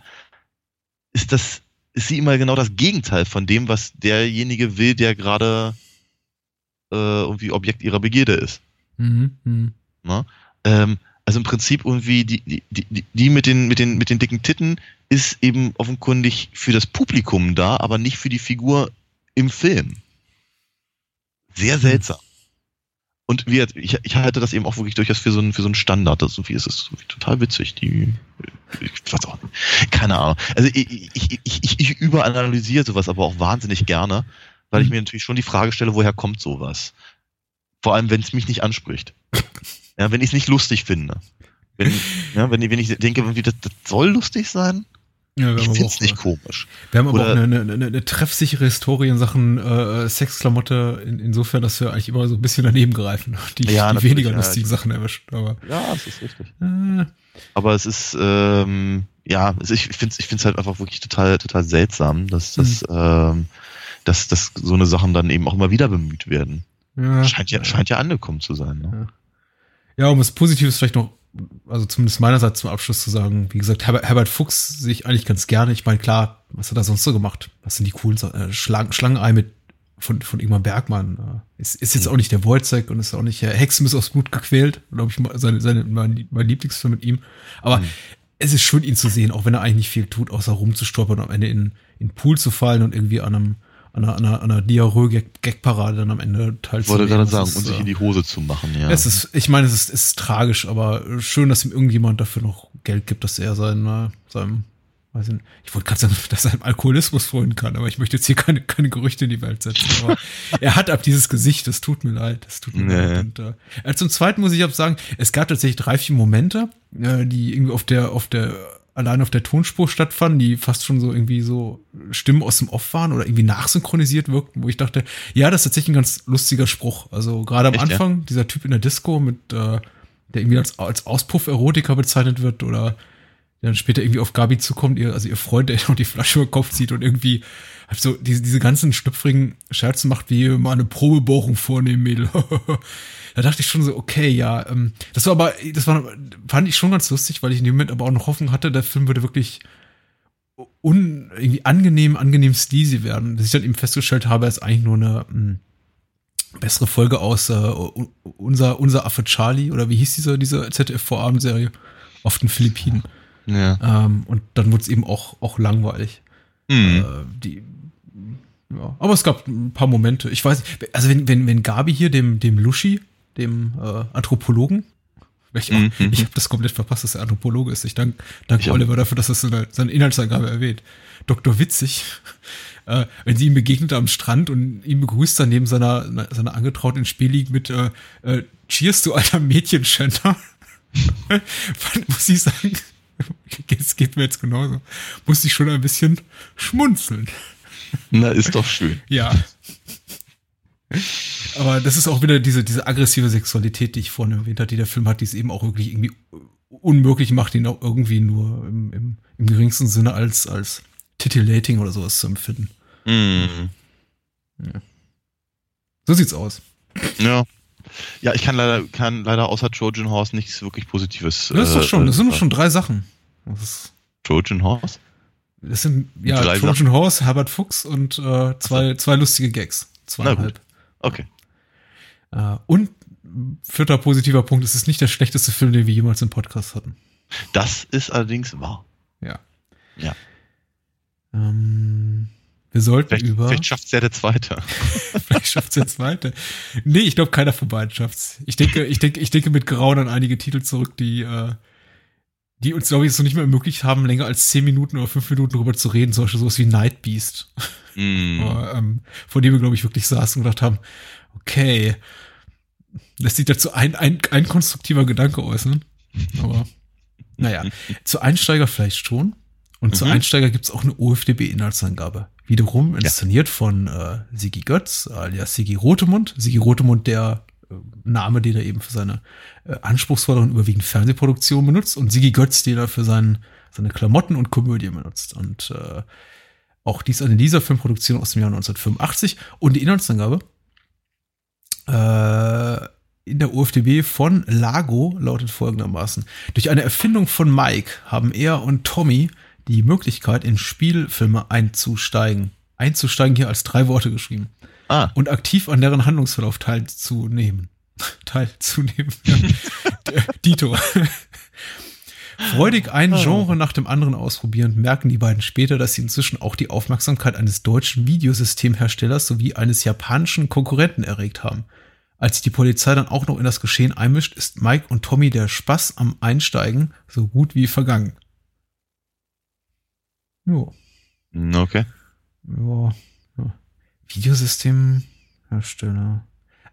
ist das, ist sie immer genau das Gegenteil von dem, was derjenige will, der gerade äh, irgendwie Objekt ihrer Begierde ist.
Mhm. Mhm.
Ne? Ähm, also im Prinzip irgendwie die, die, die, die mit, den, mit, den, mit den dicken Titten ist eben offenkundig für das Publikum da, aber nicht für die Figur im Film. Sehr seltsam. Und wie, gesagt, ich, ich halte das eben auch wirklich durchaus für so einen, für so einen Standard. Das, ist es irgendwie total witzig. Die, ich weiß auch nicht. Keine Ahnung. Also ich, ich, ich, ich, überanalysiere sowas aber auch wahnsinnig gerne, weil ich
Mhm.
mir natürlich schon die Frage stelle, woher kommt sowas? Vor allem, wenn es mich nicht anspricht. Ja, wenn ich es nicht lustig finde. Wenn, ja, wenn, ich- wenn ich denke, das, das soll lustig sein,
Ja,
ich
aber
finde es nicht
äh,
komisch.
Wir haben aber
Oder-
auch eine, eine, eine, treffsichere Historie in Sachen äh, Sexklamotte, in, insofern, dass wir eigentlich immer so ein bisschen daneben greifen, die,
Ja,
die weniger
ja.
lustigen Sachen erwischt. Aber
Ja, das ist richtig.
äh,
Aber es ist, ähm, ja, ich finde es ich find's halt einfach wirklich total, total seltsam, dass, dass, ähm, dass, dass so eine Sachen dann eben auch immer wieder bemüht werden.
ja,
Scheint ja, scheint ja angekommen zu sein. Ne?
Ja, um was Positives vielleicht noch, also zumindest meinerseits zum Abschluss zu sagen, wie gesagt, Herbert, Herbert Fuchs sehe ich eigentlich ganz gerne. Ich meine, klar, was hat er sonst so gemacht? Was sind die coolen? Äh, Schlang, Schlangenei mit von, von Ingmar Bergmann. Äh, ist, ist jetzt auch nicht der Wojcek und ist auch nicht äh, Hexen bis aufs Blut gequält, glaube ich, seine, seine, mein, mein Lieblingsfilm mit ihm. Aber
Mhm.
es ist schön, ihn zu sehen, auch wenn er eigentlich nicht viel tut, außer rumzustolpern und am Ende in, in den Pool zu fallen und irgendwie an einem an einer, einer, einer Diarrhoe-Gag-Parade dann am Ende
Ich
teilzunehmen.
wollte gerade sagen,
ist,
und sich
äh,
in die Hose zu machen, ja.
es ist, ich meine, es ist, ist tragisch, aber schön, dass ihm irgendjemand dafür noch Geld gibt, dass er seinen, äh, seinem, weiß ich nicht, ich wollte gerade sagen, dass er seinem Alkoholismus freuen kann, aber ich möchte jetzt hier keine, keine Gerüchte in die Welt setzen. Aber er hat ab dieses Gesicht, das tut mir leid, das tut mir
Nee.
leid. Und, äh, äh, zum Zweiten muss ich auch sagen, es gab tatsächlich drei, vier Momente, äh, die irgendwie auf der, auf der, allein auf der Tonspur stattfanden, die fast schon so irgendwie so Stimmen aus dem Off waren oder irgendwie nachsynchronisiert wirkten, wo ich dachte, ja, das ist tatsächlich ein ganz lustiger Spruch. Also gerade am
Echt, ja?
Anfang, dieser Typ in der Disco mit, äh, der irgendwie als, als Auspuff-Erotiker bezeichnet wird oder der dann später irgendwie auf Gabi zukommt, ihr, also ihr Freund, der noch die Flasche über den Kopf zieht und irgendwie halt so diese, diese ganzen schlüpfrigen Scherze macht, wie mal eine Probebohrung vornehmen, Mädel. da dachte ich schon so, okay, ja, ähm, das war aber, das war, fand ich schon ganz lustig, weil ich in dem Moment aber auch noch Hoffnung hatte, der Film würde wirklich un, irgendwie angenehm, angenehm sleazy werden. Dass ich dann eben festgestellt habe, ist eigentlich nur eine mh, bessere Folge aus äh, unser, unser Affe Charlie oder wie hieß diese, diese ZDF-Vorabendserie auf den Philippinen.
Ja.
Ähm, und dann wurde es eben auch, auch langweilig.
Mhm.
Äh, die, ja. Aber es gab ein paar Momente. Ich weiß, nicht, also wenn, wenn, wenn Gabi hier dem, dem Lushi, dem äh, Anthropologen, ich, auch-
Mhm.
ich habe das komplett verpasst, dass er Anthropologe ist. Ich danke dank
Ich.
Oliver dafür, dass er seine, seine Inhaltsangabe erwähnt. Dr. Witzig, äh, wenn sie ihm begegnet am Strand und ihn begrüßt dann neben seiner, seiner Angetrauten ins Spiel liegt mit äh, äh, Cheers, du alter Mädchenschänder. muss ich sagen, es geht mir jetzt genauso, musste ich schon ein bisschen schmunzeln.
Na, ist doch schön.
Ja. Aber das ist auch wieder diese, diese aggressive Sexualität, die ich vorhin erwähnt habe, die der Film hat, die es eben auch wirklich irgendwie unmöglich macht, ihn auch irgendwie nur im, im, im geringsten Sinne als, als titillating oder sowas zu empfinden.
Mhm.
So sieht's aus.
Ja. Ja, ich kann leider, kann leider außer Trojan Horse nichts wirklich Positives.
Das ist doch
äh,
schon, das sind doch
äh,
schon drei Sachen.
Trojan Horse?
das sind, ja,
Drei
Trojan Horse, Herbert Fuchs und äh, zwei, zwei lustige Gags. Zweieinhalb.
Okay.
Äh, und vierter positiver Punkt, es ist nicht der schlechteste Film, den wir jemals im Podcast hatten.
Das ist allerdings wahr.
Ja.
Ja.
Ähm, wir sollten
Vielleicht,
über.
vielleicht schafft es ja der Zweite.
Vielleicht schafft's der zweite. Nee, ich glaube, keiner von beiden schafft's. Ich denke, ich denke, ich denke mit Grauen an einige Titel zurück, die, äh, die uns, glaube ich, so nicht mehr ermöglicht haben, länger als zehn Minuten oder fünf Minuten darüber zu reden. Zum Beispiel sowas wie Night Beast.
Mhm.
Aber, ähm, vor dem wir, glaube ich, wirklich saßen und gedacht haben, okay, lässt sich dazu ein, ein, ein konstruktiver Gedanke äußern. Aber naja, zu Einsteiger vielleicht schon. Und zu
Mhm.
Einsteiger gibt's auch eine OFDB-Inhaltsangabe. Wiederum inszeniert von äh, Sigi Götz, alias Sigi Rotemund. Sigi Rotemund, der äh, Name, den er eben für seine äh, anspruchsvolleren, überwiegend Fernsehproduktionen benutzt. Und Sigi Götz, den er für seinen, seine Klamotten und Komödien benutzt. Und äh, auch dies eine dieser Filmproduktion aus dem Jahr 1985. Und die Inhaltsangabe äh, in der UFDB von Lago lautet folgendermaßen. Durch eine Erfindung von Mike haben er und Tommy die Möglichkeit, in Spielfilme einzusteigen. Einzusteigen hier als drei Worte geschrieben.
Ah,
Und aktiv an deren Handlungsverlauf teilzunehmen. Teilzunehmen. Dito. Freudig ein Genre nach dem anderen ausprobierend, merken die beiden später, dass sie inzwischen auch die Aufmerksamkeit eines deutschen Videosystemherstellers sowie eines japanischen Konkurrenten erregt haben. Als die Polizei dann auch noch in das Geschehen einmischt, ist Mike und Tommy der Spaß am Einsteigen so gut wie vergangen. Jo.
mm, okay.
Ja. ja. Videosystemhersteller.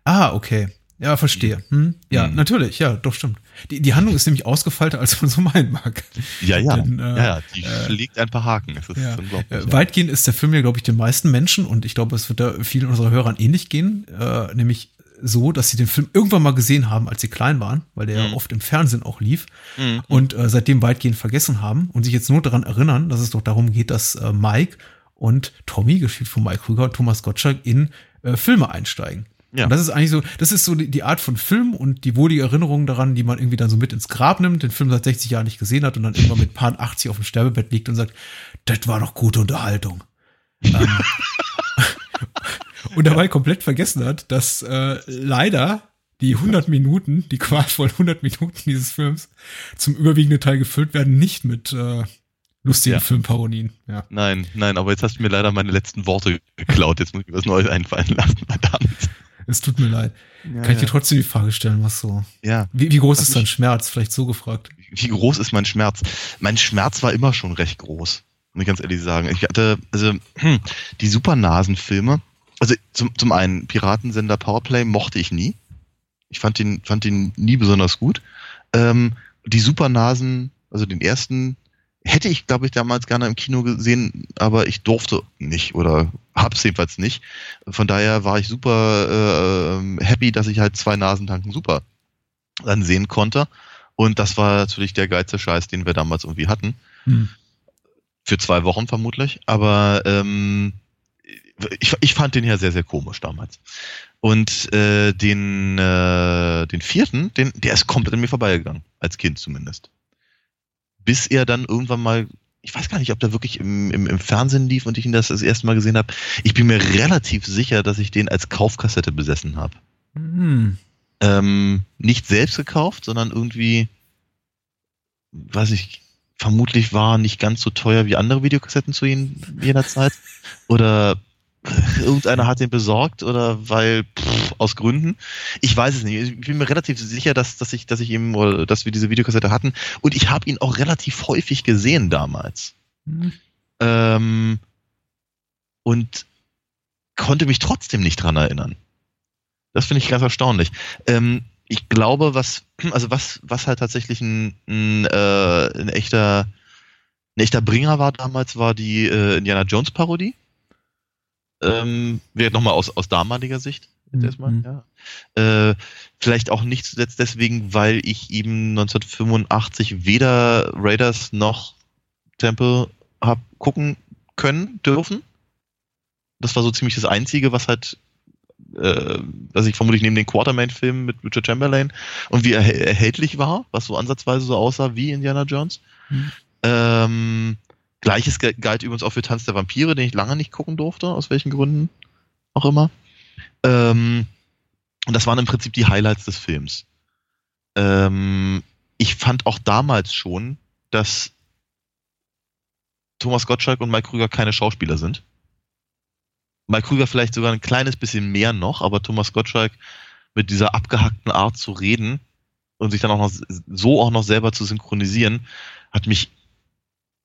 Ah, okay. Ja, verstehe. Hm? Ja,
Mhm.
natürlich, ja, doch stimmt. Die, die Handlung ist nämlich ausgefeilter, als man so meinen mag.
Ja, ja.
Denn, äh,
ja, ja, die
äh,
schlägt ein paar Haken. Es ist
Ja.
unglaublich.
Äh,
ja.
weitgehend ist der Film ja, glaube ich, den meisten Menschen, und ich glaube, es wird da vielen unserer Hörern ähnlich gehen, äh, nämlich so, dass sie den Film irgendwann mal gesehen haben, als sie klein waren, weil der ja
Mhm.
oft im Fernsehen auch lief,
Mhm.
und äh, seitdem weitgehend vergessen haben und sich jetzt nur daran erinnern, dass es doch darum geht, dass äh, Mike und Tommy, gespielt von Mike Krüger und Thomas Gottschalk, in äh, Filme einsteigen.
Ja.
Und das ist eigentlich so, das ist so die, die Art von Film und die wohlige Erinnerung daran, die man irgendwie dann so mit ins Grab nimmt, den Film seit 60 Jahren nicht gesehen hat und dann irgendwann mit Paar 80 auf dem Sterbebett liegt und sagt, das war doch gute Unterhaltung. ähm, und dabei komplett vergessen hat, dass äh, leider die 100 Minuten, die qualvollen 100 Minuten dieses Films zum überwiegenden Teil gefüllt werden, nicht mit äh, lustigen
Ja.
Filmparodien. Ja.
Nein, nein, aber jetzt hast du mir leider meine letzten Worte geklaut. Jetzt muss ich mir was Neues einfallen lassen, verdammt.
Es tut mir leid.
Ja,
Kann ich dir
ja.
trotzdem die Frage stellen, was so.
ja.
Wie, wie groß
Was
ist dein
ich-
Schmerz? Vielleicht so gefragt.
Wie groß ist mein Schmerz? Mein Schmerz war immer schon recht groß, muss ich ganz ehrlich sagen. Ich hatte, also, hm, die Supernasen-Filme, also zum, zum einen, Piratensender Powerplay mochte ich nie. Ich fand den, fand den nie besonders gut. Ähm, die Supernasen, also den ersten, hätte ich, glaube ich, damals gerne im Kino gesehen, aber ich durfte nicht oder hab's jedenfalls nicht. Von daher war ich super äh, happy, dass ich halt zwei Nasentanken super dann sehen konnte. Und das war natürlich der geilste Scheiß, den wir damals irgendwie hatten.
Hm.
Für zwei Wochen vermutlich. Aber ähm, ich, ich fand den ja sehr, sehr komisch damals. Und äh, den, äh, den vierten, den, der ist komplett an mir vorbeigegangen. Als Kind zumindest. Bis er dann irgendwann mal, ich weiß gar nicht, ob der wirklich im, im, im Fernsehen lief und ich ihn das das erste Mal gesehen habe. Ich bin mir relativ sicher, dass ich den als Kaufkassette besessen habe
Hm.
ähm, nicht selbst gekauft, sondern irgendwie, weiß ich, vermutlich war nicht ganz so teuer wie andere Videokassetten zu jen- jener Zeit. Oder irgendeiner hat den besorgt oder weil pff, aus Gründen. Ich weiß es nicht. Ich bin mir relativ sicher, dass, dass ich, dass ich ihm oder dass wir diese Videokassette hatten. Und ich habe ihn auch relativ häufig gesehen damals.
Hm.
Ähm, und konnte mich trotzdem nicht dran erinnern. Das finde ich ganz erstaunlich. Ähm, ich glaube, was, also was, was halt tatsächlich ein, ein, äh, ein echter, ein echter Bringer war damals, war die äh, Indiana Jones Parodie. Ähm, wäre nochmal aus, aus damaliger Sicht. Jetzt
Mhm.
erstmal, ja. Äh, vielleicht auch nicht zuletzt deswegen, weil ich eben 1985 weder Raiders noch Temple hab gucken können dürfen. Das war so ziemlich das Einzige, was halt, äh, was ich vermutlich neben den Quartermain-Filmen mit Richard Chamberlain und wie erhält- erhältlich war, was so ansatzweise so aussah wie Indiana Jones.
Mhm.
Ähm, Gleiches galt übrigens auch für Tanz der Vampire, den ich lange nicht gucken durfte, aus welchen Gründen auch immer. Ähm, und das waren im Prinzip die Highlights des Films. Ähm, ich fand auch damals schon, dass Thomas Gottschalk und Mike Krüger keine Schauspieler sind. Mike Krüger vielleicht sogar ein kleines bisschen mehr noch, aber Thomas Gottschalk mit dieser abgehackten Art zu reden und sich dann auch noch so auch noch selber zu synchronisieren, hat mich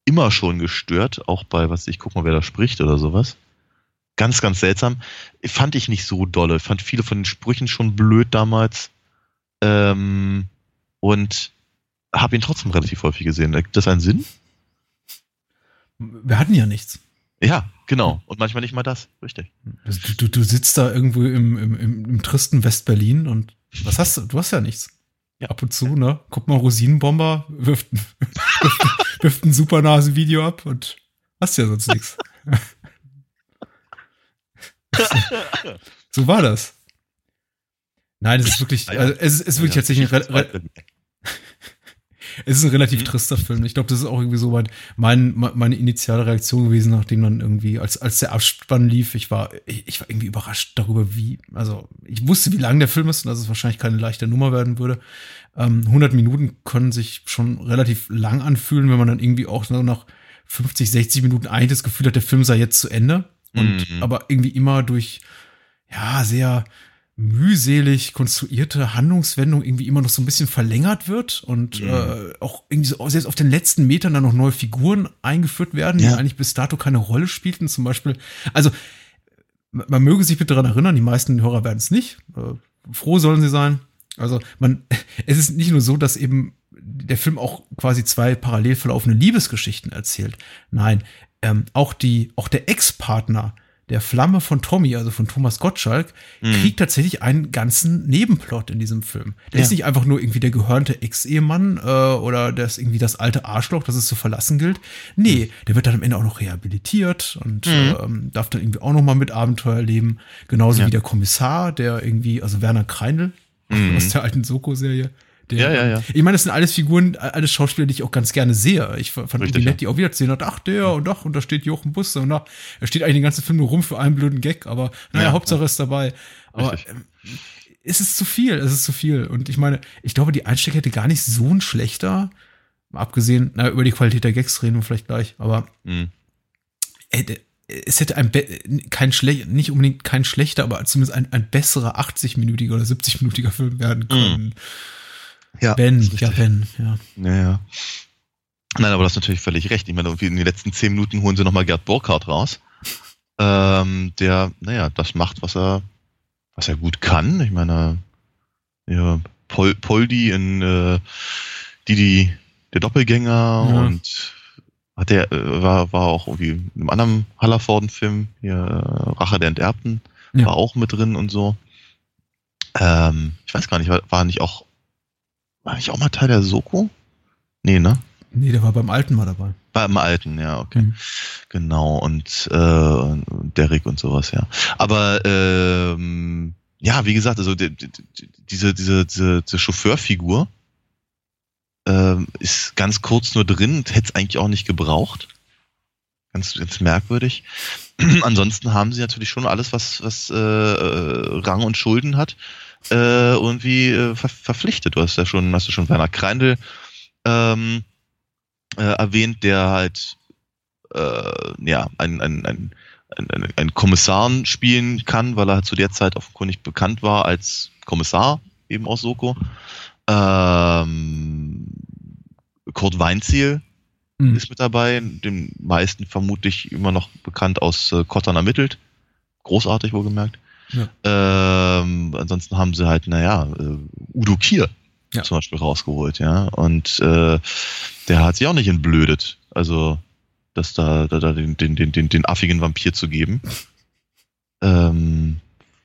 immer schon gestört, auch bei, was ich guck mal, wer da spricht oder sowas. Ganz, ganz seltsam. Fand ich nicht so dolle. Fand viele von den Sprüchen schon blöd damals. Ähm, und habe ihn trotzdem relativ häufig gesehen. Gibt das einen Sinn?
Wir hatten ja nichts.
Ja, genau. Und manchmal nicht mal das. Richtig.
Du, du, du sitzt da irgendwo im, im, im, im tristen West-Berlin und was hast du? Du hast ja nichts.
Ja.
Ab und zu, ne? Guck mal, Rosinenbomber wirft, wirft, wirft ein Supernasen-Video ab und hast ja sonst nichts. so war das. Nein, es ist wirklich, also es ist, es ist wirklich tatsächlich ein, es ist ein relativ
Mhm.
trister Film. Ich glaube, das ist auch irgendwie so mein, mein, meine initiale Reaktion gewesen, nachdem dann irgendwie, als, als der Abspann lief, ich war, ich, ich war irgendwie überrascht darüber, wie, also ich wusste, wie lang der Film ist und dass es wahrscheinlich keine leichte Nummer werden würde. Ähm, 100 Minuten können sich schon relativ lang anfühlen, wenn man dann irgendwie auch nur nach 50, 60 Minuten eigentlich das Gefühl hat, der Film sei jetzt zu Ende. Und
Mhm.
aber irgendwie immer durch, ja, sehr mühselig konstruierte Handlungswendung irgendwie immer noch so ein bisschen verlängert wird und
Mhm.
äh, auch irgendwie so selbst auf den letzten Metern dann noch neue Figuren eingeführt werden, die
Ja.
eigentlich bis dato keine Rolle spielten. Zum Beispiel, also man man möge sich bitte daran erinnern, die meisten Hörer werden es nicht. Äh, froh sollen sie sein. Also man, es ist nicht nur so, dass eben der Film auch quasi zwei parallel verlaufende Liebesgeschichten erzählt. Nein, ähm, auch die, auch der Ex-Partner der Flamme von Tommy, also von Thomas Gottschalk, mhm. kriegt tatsächlich einen ganzen Nebenplot in diesem Film. Der ja. ist nicht einfach nur irgendwie der gehörnte Ex-Ehemann äh, oder das irgendwie das alte Arschloch, das es zu verlassen gilt. Nee, mhm. der wird dann am Ende auch noch rehabilitiert und mhm. ähm, darf dann irgendwie auch noch mal mit Abenteuer leben. Genauso ja. wie der Kommissar, der irgendwie, also Werner Kreindl mhm. aus der alten Soko-Serie, der,
ja, ja, ja.
Ich meine, das sind alles Figuren, alles Schauspieler, die ich auch ganz gerne sehe. Ich fand Richtig, die nett, die auch wieder zu sehen hat, ach, der und ach, und da steht Jochen Busse und er steht eigentlich den ganzen Film nur rum für einen blöden Gag, aber naja, ja, Hauptsache ist dabei. Aber ähm, es ist zu viel, es ist zu viel. Und ich meine, ich glaube, die Einstieg hätte gar nicht so ein schlechter, mal abgesehen, na, über die Qualität der Gags reden wir vielleicht gleich, aber mhm. hätte, es hätte ein kein schlecht, nicht unbedingt kein schlechter, aber zumindest ein, ein besserer 80-minütiger oder 70-minütiger Film werden können. Mhm.
Ja,
ben, ja, Ben, ja.
Ja, ja. Nein, aber du hast natürlich völlig recht. Ich meine, irgendwie in den letzten zehn Minuten holen sie nochmal Gerd Burkhardt raus. Ähm, der, naja, das macht, was er, was er gut kann. Ich meine, ja, Pol, Poldi in äh, Didi, der Doppelgänger ja. und hat der, äh, war, war auch irgendwie in einem anderen Hallerforden-Film, hier, äh, Rache der Enterbten, ja. war auch mit drin und so. Ähm, ich weiß gar nicht, war, war nicht auch war ich auch mal Teil der Soko? Nee, ne?
Nee, der war beim Alten mal dabei.
Beim Alten, ja, okay. Mhm. Genau, und äh, Derek und sowas, ja. Aber ähm, ja, wie gesagt, also die, die, diese, diese, diese, diese Chauffeurfigur ähm, ist ganz kurz nur drin, hätte es eigentlich auch nicht gebraucht. Ganz, ganz merkwürdig. Ansonsten haben sie natürlich schon alles, was, was äh, Rang und Schulden hat äh, irgendwie äh, ver verpflichtet. Du hast ja schon, hast du schon Werner Kreindl ähm, äh, erwähnt, der halt äh, ja ein, ein, ein, ein, ein Kommissar spielen kann, weil er halt zu der Zeit offenkundig bekannt war als Kommissar eben aus Soko. Ähm, Kurt Weinziel mhm. ist mit dabei, den meisten vermutlich immer noch bekannt aus äh, Kottern ermittelt. Großartig wohlgemerkt. Ja. Ähm, ansonsten haben sie halt, naja, äh, Udo Kier ja. zum Beispiel rausgeholt, ja. Und äh, der hat sich auch nicht entblödet. Also, das da, da, da den, den, den, den, den affigen Vampir zu geben. Ähm,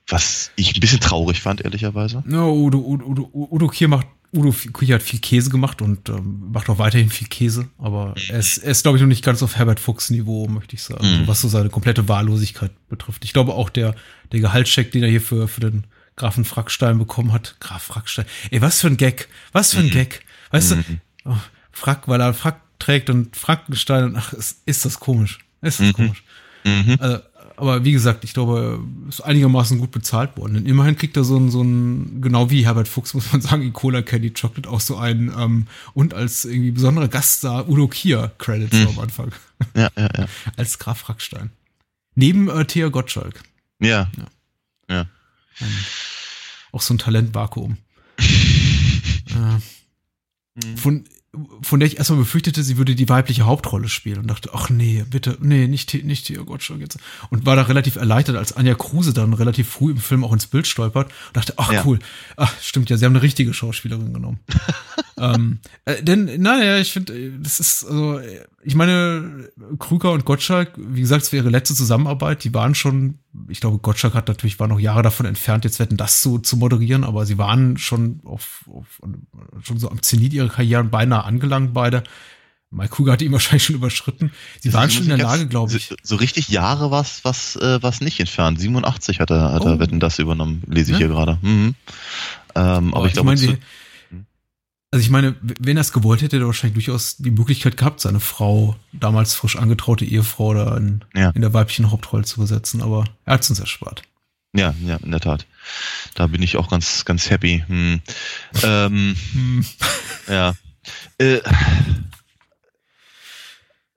was ich ein bisschen traurig fand, ehrlicherweise.
No, Udo, Udo, Udo, Udo Kier macht Udo Küche hat viel Käse gemacht und ähm, macht auch weiterhin viel Käse, aber er ist, er ist glaube ich, noch nicht ganz auf Herbert Fuchs Niveau, möchte ich sagen, mhm. was so seine komplette Wahllosigkeit betrifft. Ich glaube auch der, der Gehaltscheck, den er hier für, für den Grafen Frackstein bekommen hat, Graf Frackstein, ey, was für ein Gag, was für ein mhm. Gag, weißt mhm. du, oh, Frack, weil er Frack trägt und Frankenstein und ach, ist, ist das komisch, ist das mhm. komisch. Mhm. Also, aber wie gesagt, ich glaube, ist einigermaßen gut bezahlt worden. Denn immerhin kriegt er so ein, so ein, genau wie Herbert Fuchs, muss man sagen, in Cola Candy Chocolate auch so einen, ähm, und als irgendwie besonderer Gaststar Udo Kier Credits hm. am Anfang.
Ja, ja, ja.
als Graf Frackstein. Neben äh, Thea Gottschalk.
Ja. Ja. ja.
Ähm, auch so ein Talentvakuum. äh, hm. Von, von der ich erstmal befürchtete, sie würde die weibliche Hauptrolle spielen und dachte, ach nee, bitte, nee, nicht, nicht hier, Gott schon jetzt. Und war da relativ erleichtert, als Anja Kruse dann relativ früh im Film auch ins Bild stolpert und dachte, ach ja. cool, ach stimmt ja, sie haben eine richtige Schauspielerin genommen. ähm, äh, denn, naja, ich finde, das ist, also, ich meine, Krüger und Gottschalk, wie gesagt, es wäre ihre letzte Zusammenarbeit, die waren schon, ich glaube, Gottschalk hat natürlich, war noch Jahre davon entfernt, jetzt wetten das zu, zu moderieren, aber sie waren schon auf, auf schon so am Zenit ihrer Karriere beinahe angelangt, beide. Mike Kruger hat ihn wahrscheinlich schon überschritten. Sie waren schon in der Lage, glaube ich.
So, so, richtig Jahre was, was, äh, was nicht entfernt. 87 hat er, hat oh. er Wetten das übernommen, lese ich ja? hier gerade. Mhm. Ähm, aber, aber ich glaube,
ich mein, also ich meine, wenn er es gewollt hätte, hätte er wahrscheinlich durchaus die Möglichkeit gehabt, seine Frau, damals frisch angetraute Ehefrau, da in, ja. in der weiblichen Hauptrolle zu besetzen, aber er hat es uns erspart.
Ja, ja, in der Tat. Da bin ich auch ganz, ganz happy. Hm. Ähm, hm. Ja. Äh,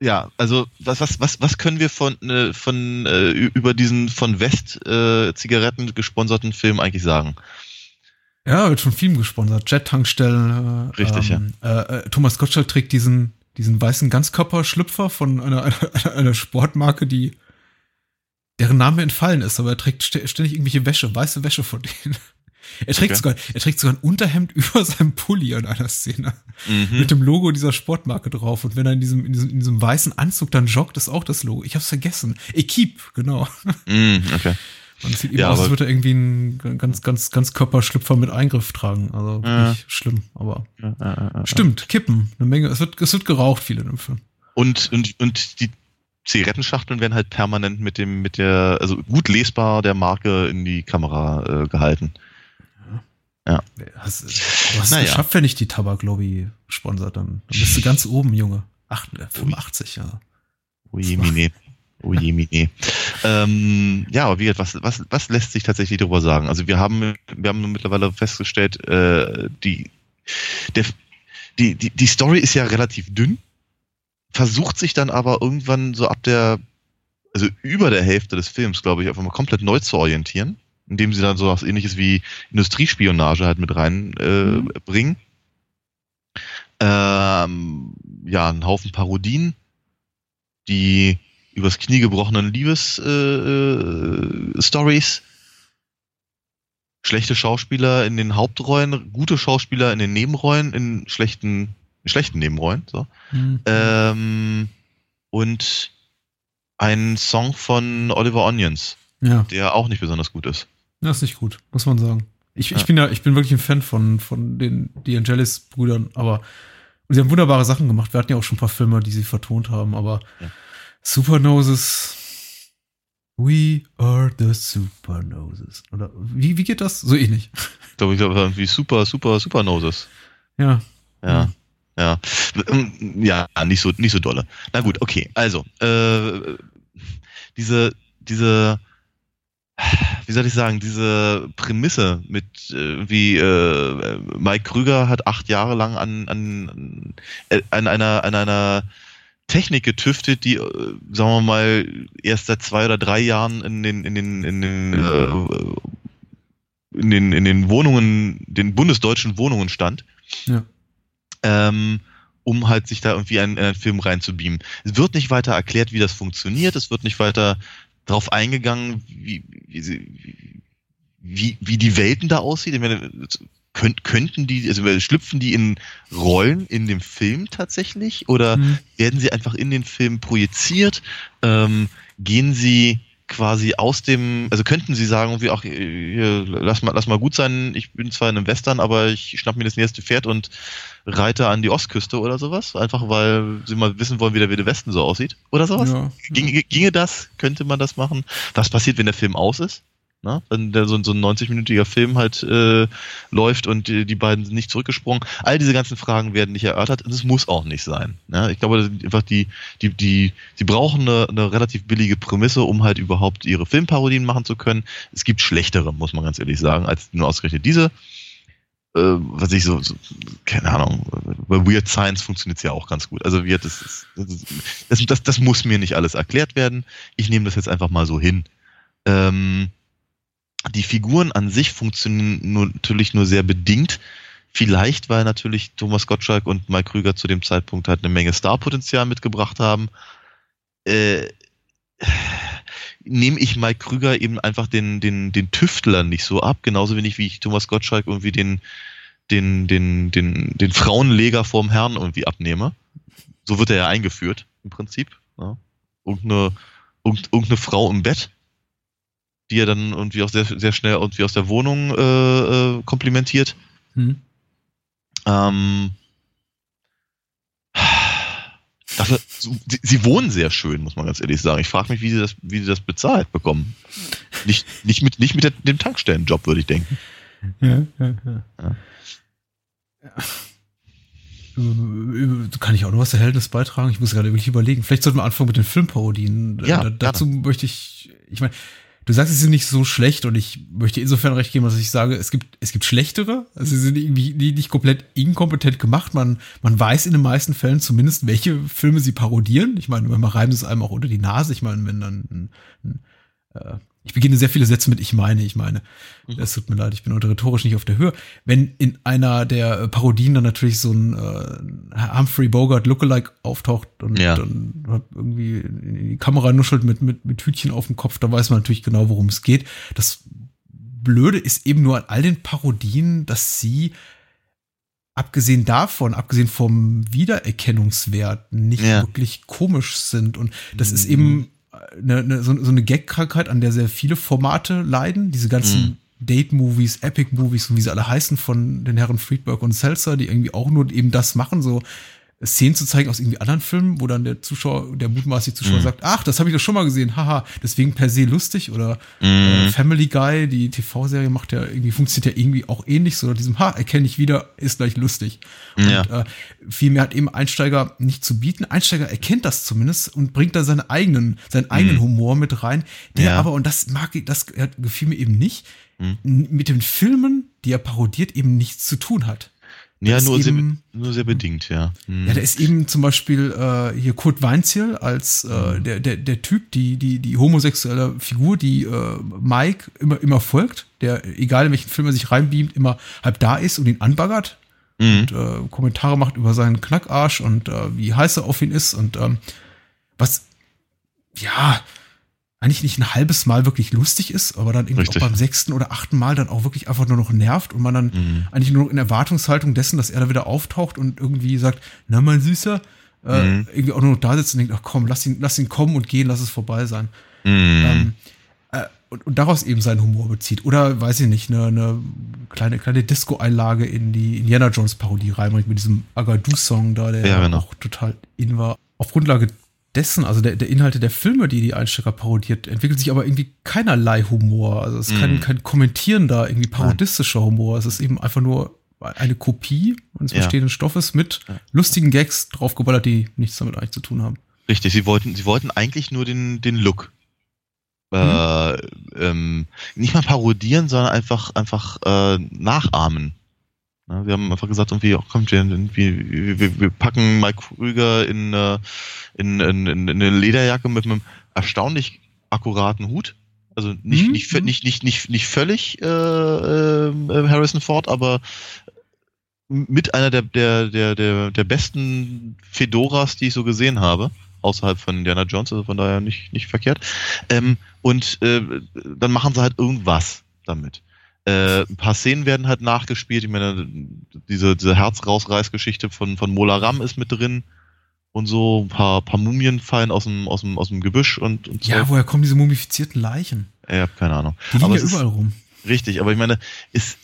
ja, also was, was, was, was können wir von, äh, von äh, über diesen von West äh, Zigaretten gesponserten Film eigentlich sagen?
Ja, wird von Film gesponsert. Jet-Tankstellen.
Äh, Richtig, ähm,
ja. Äh, äh, Thomas Gottschalk trägt diesen, diesen weißen Ganzkörperschlüpfer von einer, einer, einer Sportmarke, die deren Name entfallen ist, aber er trägt ständig irgendwelche Wäsche, weiße Wäsche von denen. Er trägt,
Okay.
sogar, er trägt sogar ein Unterhemd über seinem Pulli in einer Szene. Mit dem Logo dieser Sportmarke drauf. Und wenn er in diesem, in diesem, in diesem weißen Anzug dann joggt, ist auch das Logo. Ich hab's vergessen. Equipe, genau.
Mhm, okay.
Und es sieht eben
Ja,
aus, als würde er irgendwie einen ganz, ganz, ganz Körperschlüpfer mit Eingriff tragen. Also
Ja.
wirklich schlimm. Aber
Ja, ja, ja, ja.
stimmt, Kippen. Eine Menge. Es wird, es wird geraucht, viel in dem Film.
Und, und, und die Zigarettenschachteln werden halt permanent mit dem, mit der, also gut lesbar der Marke in die Kamera äh, gehalten.
Hast, du hast
Naja.
es geschafft, wenn ich die Tabaklobby sponsert, dann, dann bist du ganz oben, Junge. Ach, 85, ja.
Ujemine. Ujemine. ähm, ja, aber wie gesagt, was, was, was lässt sich tatsächlich darüber sagen? Also wir haben, wir haben mittlerweile festgestellt, äh, die, der, die, die, die Story ist ja relativ dünn, versucht sich dann aber irgendwann so ab der, also über der Hälfte des Films, glaube ich, einfach mal komplett neu zu orientieren, indem sie dann so was ähnliches wie Industriespionage halt mit reinbringen. Äh,
Mhm.
bringen. ähm, ja, einen Haufen Parodien, die übers Knie gebrochenen Liebes-Stories, äh, Stories, schlechte Schauspieler in den Hauptrollen, gute Schauspieler in den Nebenrollen, in schlechten, schlechten Nebenrollen, so.
Hm.
Ähm, und ein Song von Oliver Onions,
ja,
der auch nicht besonders gut ist.
das ist nicht gut, muss man sagen. Ich, ich
Ja.
bin ja, ich bin wirklich ein Fan von, von den D'Angelis-Brüdern, aber und sie haben wunderbare Sachen gemacht. Wir hatten ja auch schon ein paar Filme, die sie vertont haben, aber
Ja.
Supernoses. We are the Supernoses. Oder wie, wie geht das? So ähnlich.
Ich glaube, ich glaube, irgendwie super, super, super Noses.
Ja.
Ja.
Mhm.
Ja. Ähm, Ja, nicht so, nicht so dolle. Na gut, okay. Also, äh, diese, diese, wie soll ich sagen, diese Prämisse mit, äh, wie äh, Mike Krüger hat acht Jahre lang an, an, äh, an einer, an einer Technik getüftet, die, äh, sagen wir mal, erst seit zwei oder drei Jahren in den, in den, in den, äh, in den, in den Wohnungen, den bundesdeutschen Wohnungen stand
Ja.
ähm, um halt sich da irgendwie in, in einen Film reinzubeamen. Es wird nicht weiter erklärt, wie das funktioniert, es wird nicht weiter drauf eingegangen, wie, wie, wie, wie die Welten da aussieht. Ich meine, könnt, könnten die, also schlüpfen die in Rollen in dem Film tatsächlich oder
Hm.
werden sie einfach in den Film projiziert? Ähm, gehen sie quasi aus dem, also könnten sie sagen, wie auch, hier, lass mal, lass mal gut sein, ich bin zwar in einem Western, aber ich schnapp mir das nächste Pferd und reite an die Ostküste oder sowas, einfach weil sie mal wissen wollen, wie der Wilde Westen so aussieht oder sowas.
Ja.
Ginge, ginge das? Könnte man das machen? Was passiert, wenn der Film aus ist? Na, wenn der so, so ein 90-minütiger Film halt äh, läuft und die, die beiden sind nicht zurückgesprungen. All diese ganzen Fragen werden nicht erörtert und es muss auch nicht sein. Ja, ich glaube, einfach die, die, die, sie brauchen eine, eine relativ billige Prämisse, um halt überhaupt ihre Filmparodien machen zu können. Es gibt schlechtere, muss man ganz ehrlich sagen, als nur ausgerechnet diese. Äh, was ich so, so, keine Ahnung, bei Weird Science funktioniert es ja auch ganz gut. Also Weird, das, das, das, das muss mir nicht alles erklärt werden. Ich nehme das jetzt einfach mal so hin. Ähm, die Figuren an sich funktionieren nur, natürlich nur sehr bedingt. Vielleicht, weil natürlich Thomas Gottschalk und Mike Krüger zu dem Zeitpunkt halt eine Menge Starpotenzial mitgebracht haben. Äh, nehme ich Mike Krüger eben einfach den, den, den Tüftler nicht so ab, genauso wenig wie ich Thomas Gottschalk irgendwie den, den, den, den, den Frauenleger vorm Herrn irgendwie abnehme. So wird er ja eingeführt, im Prinzip. Ja. Irgendeine, irgend- irgendeine Frau im Bett, die er dann irgendwie auch sehr, sehr schnell irgendwie aus der Wohnung äh, äh, komplimentiert.
Hm.
Ähm, so- sie, sie wohnen sehr schön, muss man ganz ehrlich sagen. Ich frage mich, wie sie das, wie sie das bezahlt bekommen. Nicht, nicht mit, nicht mit der, dem Tankstellenjob, würde ich denken.
Ja, ja, ja.
Ja.
Ja. Äh, Kann ich auch noch was Erhelltes beitragen? Ich muss gerade wirklich überlegen. Vielleicht sollten wir anfangen mit den Filmparodien.
Ja,
da, dazu möchte ich, ich meine, du sagst, sie sind nicht so schlecht und ich möchte insofern recht geben, dass ich sage, es gibt, es gibt schlechtere. Also sie sind irgendwie nicht komplett inkompetent gemacht. Man, man weiß in den meisten Fällen zumindest, welche Filme sie parodieren. Ich meine, man reimt es einem auch unter die Nase. Ich meine, wenn dann ein, ein, äh, ich beginne sehr viele Sätze mit ich meine, ich meine.
Mhm.
Es tut mir leid, ich bin heute rhetorisch nicht auf der Höhe. Wenn in einer der äh, Parodien dann natürlich so ein äh, Humphrey Bogart Lookalike auftaucht und
Ja.
dann irgendwie in die Kamera nuschelt mit, mit, mit Hütchen auf dem Kopf, da weiß man natürlich genau, worum es geht. Das Blöde ist eben nur an all den Parodien, dass sie abgesehen davon, abgesehen vom Wiedererkennungswert, nicht
Ja.
wirklich komisch sind. Und das ist eben eine, eine, so, so eine Gag-Krankheit, an der sehr viele Formate leiden. Diese ganzen Date-Movies, Epic-Movies wie sie alle heißen von den Herren Friedberg und Seltzer, die irgendwie auch nur eben das machen, so Szenen zu zeigen aus irgendwie anderen Filmen, wo dann der Zuschauer, der mutmaßliche Zuschauer
Mhm.
sagt, ach, das habe ich doch schon mal gesehen, haha, deswegen per se lustig oder
Mhm.
äh, Family Guy, die TV-Serie macht ja irgendwie, funktioniert ja irgendwie auch ähnlich, so diesem, ha, erkenne ich wieder, ist gleich lustig.
Ja.
Und äh, vielmehr hat eben Einsteiger nicht zu bieten. Einsteiger erkennt das zumindest und bringt da seinen eigenen, seinen eigenen Humor mit rein, der
Mhm. Ja.
aber, und das mag ich, das gefiel mir eben nicht,
Mhm.
mit den Filmen, die er parodiert, eben nichts zu tun hat.
Ja, nur sehr,
eben-
nur sehr bedingt, ja. Hm.
Ja, da ist eben zum Beispiel äh, hier Kurt Weinziel als äh,
Mhm.
der, der, der Typ, die, die, die homosexuelle Figur, die äh, Mike immer, immer folgt, der, egal in welchen Film er sich reinbeamt, immer halb da ist und ihn anbaggert
Mhm.
und äh, Kommentare macht über seinen Knackarsch und äh, wie heiß er auf ihn ist und ähm, was ja eigentlich nicht ein halbes Mal wirklich lustig ist, aber dann irgendwie auch beim sechsten oder achten Mal dann auch wirklich einfach nur noch nervt und man dann
Mhm.
eigentlich nur noch in Erwartungshaltung dessen, dass er da wieder auftaucht und irgendwie sagt, na mein Süßer, äh,
Mhm.
irgendwie auch nur noch da sitzt und denkt, ach komm, lass ihn, lass ihn kommen und gehen, lass es vorbei sein.
Mhm.
Ähm, äh, und, und daraus eben seinen Humor bezieht. Oder, weiß ich nicht, eine, eine kleine, kleine Disco-Einlage in die Indiana Jones-Parodie reinbringt mit diesem Agadoo-Song da, der
Ja, genau.
auch total in war. Auf Grundlage dessen, also der, der Inhalte der Filme, die die Einsteiger parodiert, entwickelt sich aber irgendwie keinerlei Humor. Also es ist kein,
Mhm.
kein kommentierender, irgendwie parodistischer Humor. Es ist eben einfach nur eine Kopie eines
Ja.
bestehenden Stoffes mit
Ja.
lustigen Gags draufgeballert, die nichts damit eigentlich zu tun haben.
Richtig, sie wollten, sie wollten eigentlich nur den, den Look. Äh, ähm, nicht mal parodieren, sondern einfach, einfach äh, nachahmen. Ja, wir haben einfach gesagt, irgendwie, ach, kommt, wir, wir, wir packen Mike Krüger in, äh, in, in, in, in eine Lederjacke mit einem erstaunlich akkuraten Hut. Also nicht,
Mhm,
nicht,
mhm.
nicht, nicht, nicht, nicht völlig äh, äh, Harrison Ford, aber mit einer der, der, der, der, der besten Fedoras, die ich so gesehen habe, außerhalb von Indiana Jones, also von daher nicht, nicht verkehrt. Ähm, und äh, dann machen sie halt irgendwas damit. Äh, ein paar Szenen werden halt nachgespielt. Ich meine, diese, diese Herzrausreißgeschichte von, von Mola Ram ist mit drin und so. Ein paar, paar Mumien fallen aus dem, aus dem, aus dem Gebüsch und, und
Ja,
so.
woher kommen diese mumifizierten Leichen?
Ich hab keine Ahnung.
Die liegen
Aber
ja
es ist-
überall rum.
Richtig, aber ich meine, ist,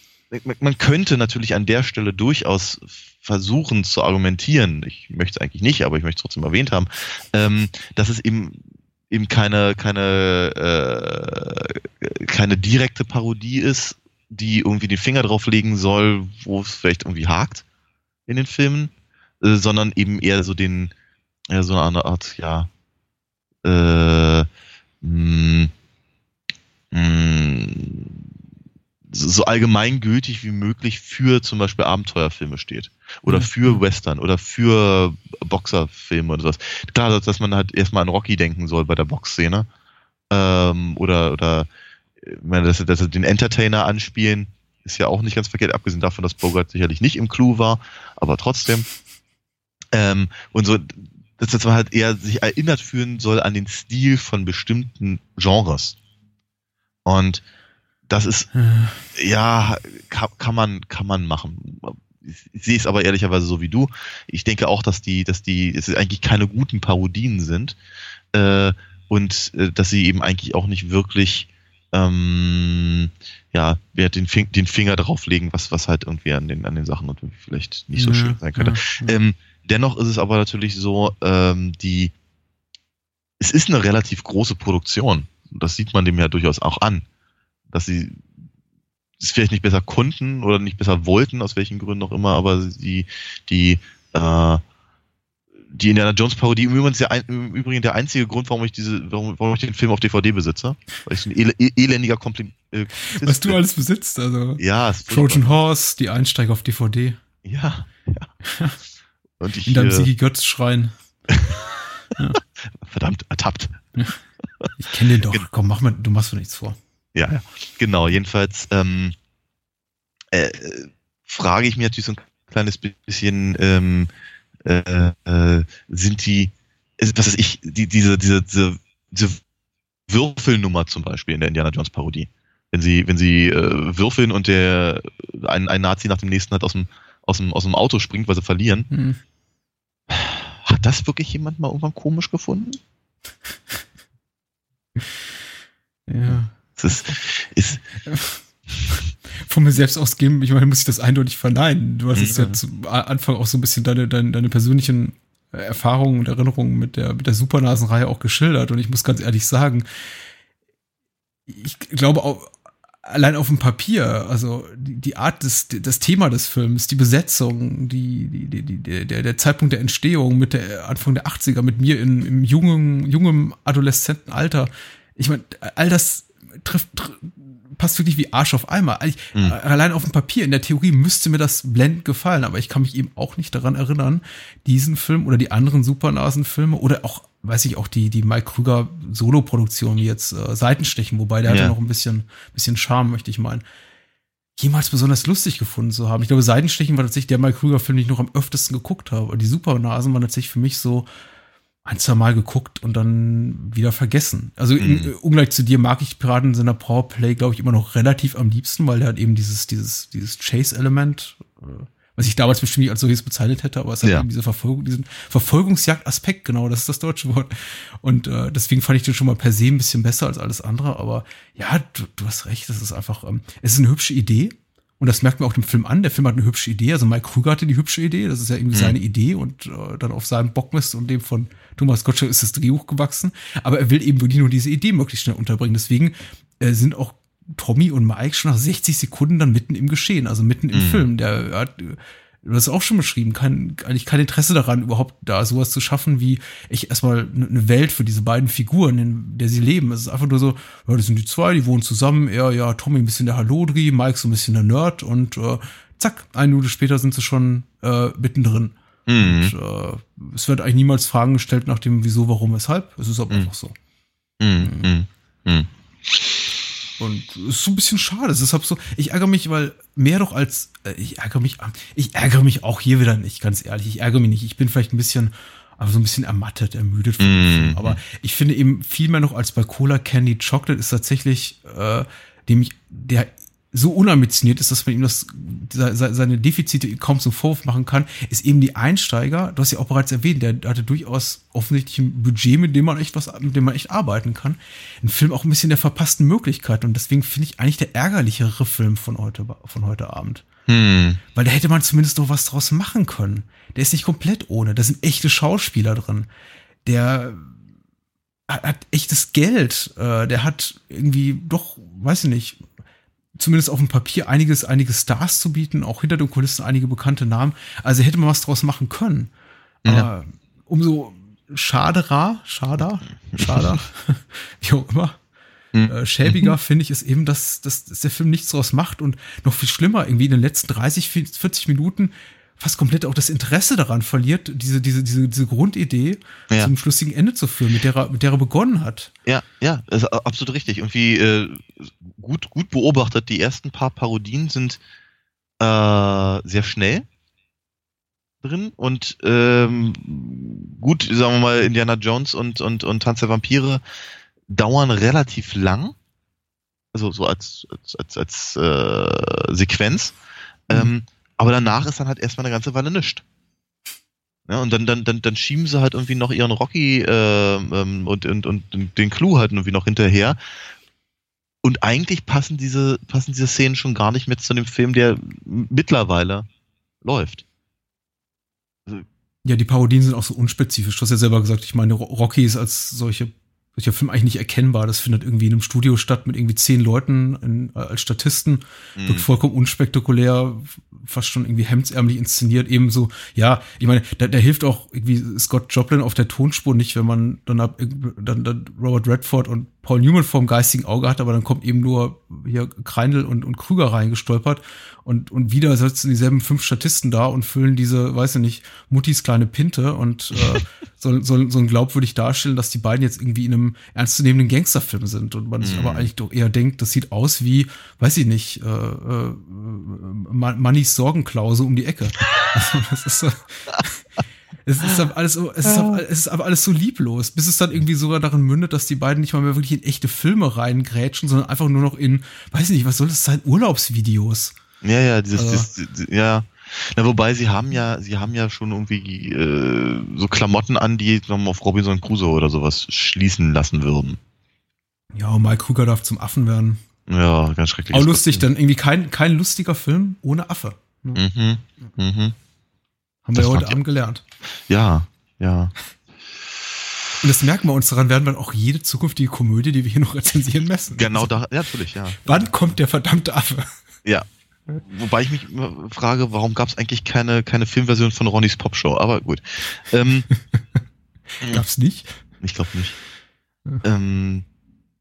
man- man könnte natürlich an der Stelle durchaus versuchen zu argumentieren, ich möchte es eigentlich nicht, aber ich möchte es trotzdem erwähnt haben, ähm, dass es eben eben keine, keine, äh, keine direkte Parodie ist, die irgendwie den Finger drauf legen soll, wo es vielleicht irgendwie hakt in den Filmen, äh, sondern eben eher so den, ja, so eine Art, ja, äh, mh, mh, so allgemeingültig wie möglich für zum Beispiel Abenteuerfilme steht. Oder
Ja.
für Western oder für Boxerfilme oder sowas. Klar, dass- man halt erstmal an Rocky denken soll bei der Boxszene. Ähm, oder, oder, meine, dass, dass sie den Entertainer anspielen, ist ja auch nicht ganz verkehrt, abgesehen davon, dass Bogart sicherlich nicht im Clou war, aber trotzdem. Ähm, und so, dass man halt eher sich erinnert fühlen soll an den Stil von bestimmten Genres. Und das ist, ja, kann, kann man, kann man machen. Ich, ich sehe es aber ehrlicherweise so wie du. Ich denke auch, dass die, dass die, es eigentlich keine guten Parodien sind äh, und äh, dass sie eben eigentlich auch nicht wirklich, ähm, ja, wer den, Fing, den Finger drauflegen, was, was halt irgendwie an den, an den Sachen und vielleicht nicht so
Ja,
schön sein könnte.
ja, ja.
Ähm, dennoch ist es aber natürlich so, ähm, die, es ist eine relativ große Produktion. Das sieht man dem ja durchaus auch an, dass sie es vielleicht nicht besser konnten oder nicht besser wollten, aus welchen Gründen auch immer, aber die, die, äh, die Indiana Jones Parodie im Übrigen, der, im Übrigen der einzige Grund, warum ich diese, warum, warum ich den Film auf DVD besitze, weil ich so ein el el elendiger Kompli äh,
Was du alles besitzt, also
ja,
Trojan Horse, die Einsteiger auf DVD,
ja, ja. Und ich,
in deinem
äh,
Sigi Götz Schrein.
verdammt, ertappt.
Ich kenne den doch.
Gen-
Komm, mach mal, du machst mir nichts vor.
Ja, ja. Genau, jedenfalls ähm, äh, frage ich mich natürlich so ein kleines bisschen, ähm, äh, äh, sind die, was weiß ich, die, diese, diese, diese, diese Würfelnummer zum Beispiel in der Indiana Jones Parodie. wenn sie, wenn sie äh, würfeln und der ein, ein Nazi nach dem nächsten halt aus dem, aus dem, aus dem Auto springt, weil sie verlieren.
Hm.
Hat das wirklich jemand mal irgendwann komisch gefunden?
Ja.
Es ist, ist,
Von mir selbst ausgeben, ich meine, muss ich das eindeutig verneinen. Du hast es
Ja.
ja zum Anfang auch so ein bisschen deine, deine, deine persönlichen Erfahrungen und Erinnerungen mit der, mit der Supernasenreihe auch geschildert. Und ich muss ganz ehrlich sagen, ich glaube auch, allein auf dem Papier, also die, die Art des, das Thema des Films, die Besetzung, die, die, die, der, der Zeitpunkt der Entstehung mit der Anfang der 80er, mit mir in, im jungen, jungen adoleszenten Alter. Ich meine, all das trifft, tr passt wirklich wie Arsch auf Eimer.
Mhm.
Allein auf dem Papier, in der Theorie müsste mir das blendend gefallen, aber ich kann mich eben auch nicht daran erinnern, diesen Film oder die anderen Supernasen-Filme oder auch, weiß ich, auch die, die Mike Krüger Solo-Produktion jetzt äh, Seitenstechen, wobei der
Ja.
hatte noch ein bisschen, bisschen Charme, möchte ich meinen, jemals besonders lustig gefunden zu haben. Ich glaube, Seitenstechen war tatsächlich der Mike Krüger-Film, den ich noch am öftesten geguckt habe. Und die Supernasen waren tatsächlich für mich so ein, zwei Mal geguckt und dann wieder vergessen. Also
Mhm.
im, ungleich zu dir mag ich Piraten in seiner Powerplay, glaube ich, immer noch relativ am liebsten, weil der hat eben dieses, dieses, dieses Chase-Element, äh, was ich damals bestimmt nicht als solches bezeichnet hätte, aber es hat
Ja.
eben diese Verfolgung, diesen Verfolgungsjagd-Aspekt, genau, das ist das deutsche Wort. Und äh, deswegen fand ich den schon mal per se ein bisschen besser als alles andere. Aber ja, du, du hast recht, das ist einfach, ähm, es ist eine hübsche Idee. Und das merkt man auch dem Film an. Der Film hat eine hübsche Idee. Also Mike Krüger hatte die hübsche Idee. Das ist ja irgendwie
Mhm.
seine Idee. Und äh, dann auf seinem Bockmist und dem von Thomas Gottschalk ist das Drehbuch gewachsen. Aber er will eben wirklich nur diese Idee möglichst schnell unterbringen. Deswegen äh, sind auch Tommy und Mike schon nach 60 Sekunden dann mitten im Geschehen, also mitten im
Mhm.
Film. Der hat, äh, du hast auch schon beschrieben, kein, eigentlich kein Interesse daran, überhaupt da sowas zu schaffen, wie ich erstmal eine eine Welt für diese beiden Figuren, in der sie leben. Es ist einfach nur so, ja, das sind die zwei, die wohnen zusammen, er, ja, Tommy ein bisschen der Hallodri, Mike so ein bisschen der Nerd und äh, zack, eine Minute später sind sie schon äh, mittendrin.
Mhm.
Und äh, es wird eigentlich niemals Fragen gestellt nach dem Wieso, Warum, Weshalb. Es ist aber
Mhm.
einfach so.
Mhm. Mhm.
Und es ist so ein bisschen schade. Es ist halt so, ich ärgere mich, weil mehr doch als, äh, ich ärgere mich, ich ärgere mich auch hier wieder nicht, ganz ehrlich. Ich ärgere mich nicht. Ich bin vielleicht ein bisschen, aber so ein bisschen ermattet, ermüdet von dem
Mm.
Aber ich finde eben viel mehr noch als bei Cola Candy Chocolate ist tatsächlich, äh, dem ich, der so unambitioniert ist, dass man ihm das, se- se- seine Defizite kaum zum Vorwurf machen kann, ist eben die Einsteiger, du hast ja auch bereits erwähnt, der hatte durchaus offensichtlich ein Budget, mit dem man echt was, mit dem man echt arbeiten kann. Ein Film auch ein bisschen der verpassten Möglichkeit und deswegen finde ich eigentlich der ärgerlichere Film von heute, von heute Abend.
Hm.
Weil da hätte man zumindest noch was draus machen können. Der ist nicht komplett ohne. Da sind echte Schauspieler drin. Der hat, hat echtes Geld. Äh, der hat irgendwie doch, weiß ich nicht, zumindest auf dem Papier einiges, einige Stars zu bieten, auch hinter den Kulissen einige bekannte Namen. Also hätte man was draus machen können.
Ja.
Aber umso schaderer, schader, schader, wie auch immer,
Mhm.
äh, schäbiger finde ich es eben, dass, dass, dass der Film nichts draus macht und noch viel schlimmer, irgendwie in den letzten 30, 40 Minuten fast komplett auch das Interesse daran verliert, diese, diese, diese, diese Grundidee
Ja.
zum schlüssigen Ende zu führen, mit der er, mit der er begonnen hat.
Ja, ja, das ist absolut richtig. Irgendwie äh, gut, gut beobachtet. Die ersten paar Parodien sind äh, sehr schnell drin und ähm, gut, sagen wir mal, Indiana Jones und, und, und Tanz der Vampire dauern relativ lang. Also so als, als, als, als äh, Sequenz. Ähm, aber danach ist dann halt erstmal eine ganze Weile nichts. Ja, und dann, dann, dann, dann schieben sie halt irgendwie noch ihren Rocky äh, und, und, und den Clou halt irgendwie noch hinterher. Und eigentlich passen diese, passen diese Szenen schon gar nicht mehr zu dem Film, der mittlerweile läuft.
Ja, die Parodien sind auch so unspezifisch. Du hast ja selber gesagt, ich meine, Ro- Rocky ist als solche, solcher Film eigentlich nicht erkennbar. Das findet irgendwie in einem Studio statt mit irgendwie zehn Leuten in, als Statisten.
Mhm.
Wirkt vollkommen unspektakulär, fast schon irgendwie hemdsärmlich inszeniert. Ebenso, ja, ich meine, da, da hilft auch irgendwie Scott Joplin auf der Tonspur nicht, wenn man dann, ab, dann, dann Robert Redford und Paul Newman vorm geistigen Auge hat, aber dann kommt eben nur hier Kreindl und, und Krüger reingestolpert und, und wieder sitzen dieselben fünf Statisten da und füllen diese, weiß ich nicht, Muttis kleine Pinte und äh, sollen soll, sollen glaubwürdig darstellen, dass die beiden jetzt irgendwie in einem ernstzunehmenden Gangsterfilm sind und man sich
Mhm.
aber eigentlich doch eher denkt, das sieht aus wie, weiß ich nicht, äh, äh, Ma- Mannys Sorgenklause um die Ecke. Also das ist so, Es ist aber alles so, es ist, aber, es ist aber alles so lieblos, bis es dann irgendwie sogar darin mündet, dass die beiden nicht mal mehr wirklich in echte Filme reingrätschen, sondern einfach nur noch in, weiß ich nicht, was soll das sein, Urlaubsvideos.
Ja, ja, dieses, also. dieses ja. Na, wobei sie haben ja, sie haben ja schon irgendwie äh, so Klamotten an, die auf Robinson Crusoe oder sowas schließen lassen würden.
Ja, und Mike Krüger darf zum Affen werden.
Ja, ganz schrecklich.
Auch lustig, dann irgendwie kein, kein lustiger Film ohne Affe. Mhm. Mhm. Haben wir ja heute Abend gelernt.
Ja, ja.
Und das merken wir uns daran, werden wir auch jede zukünftige Komödie, die wir hier noch rezensieren, messen.
Genau, da, ja, natürlich, ja.
Wann kommt der verdammte Affe?
Ja. Wobei ich mich frage, warum gab es eigentlich keine, keine Filmversion von Ronnys Popshow? Aber gut. Ähm,
Gab's nicht?
Ich glaube nicht. Ja. Ähm,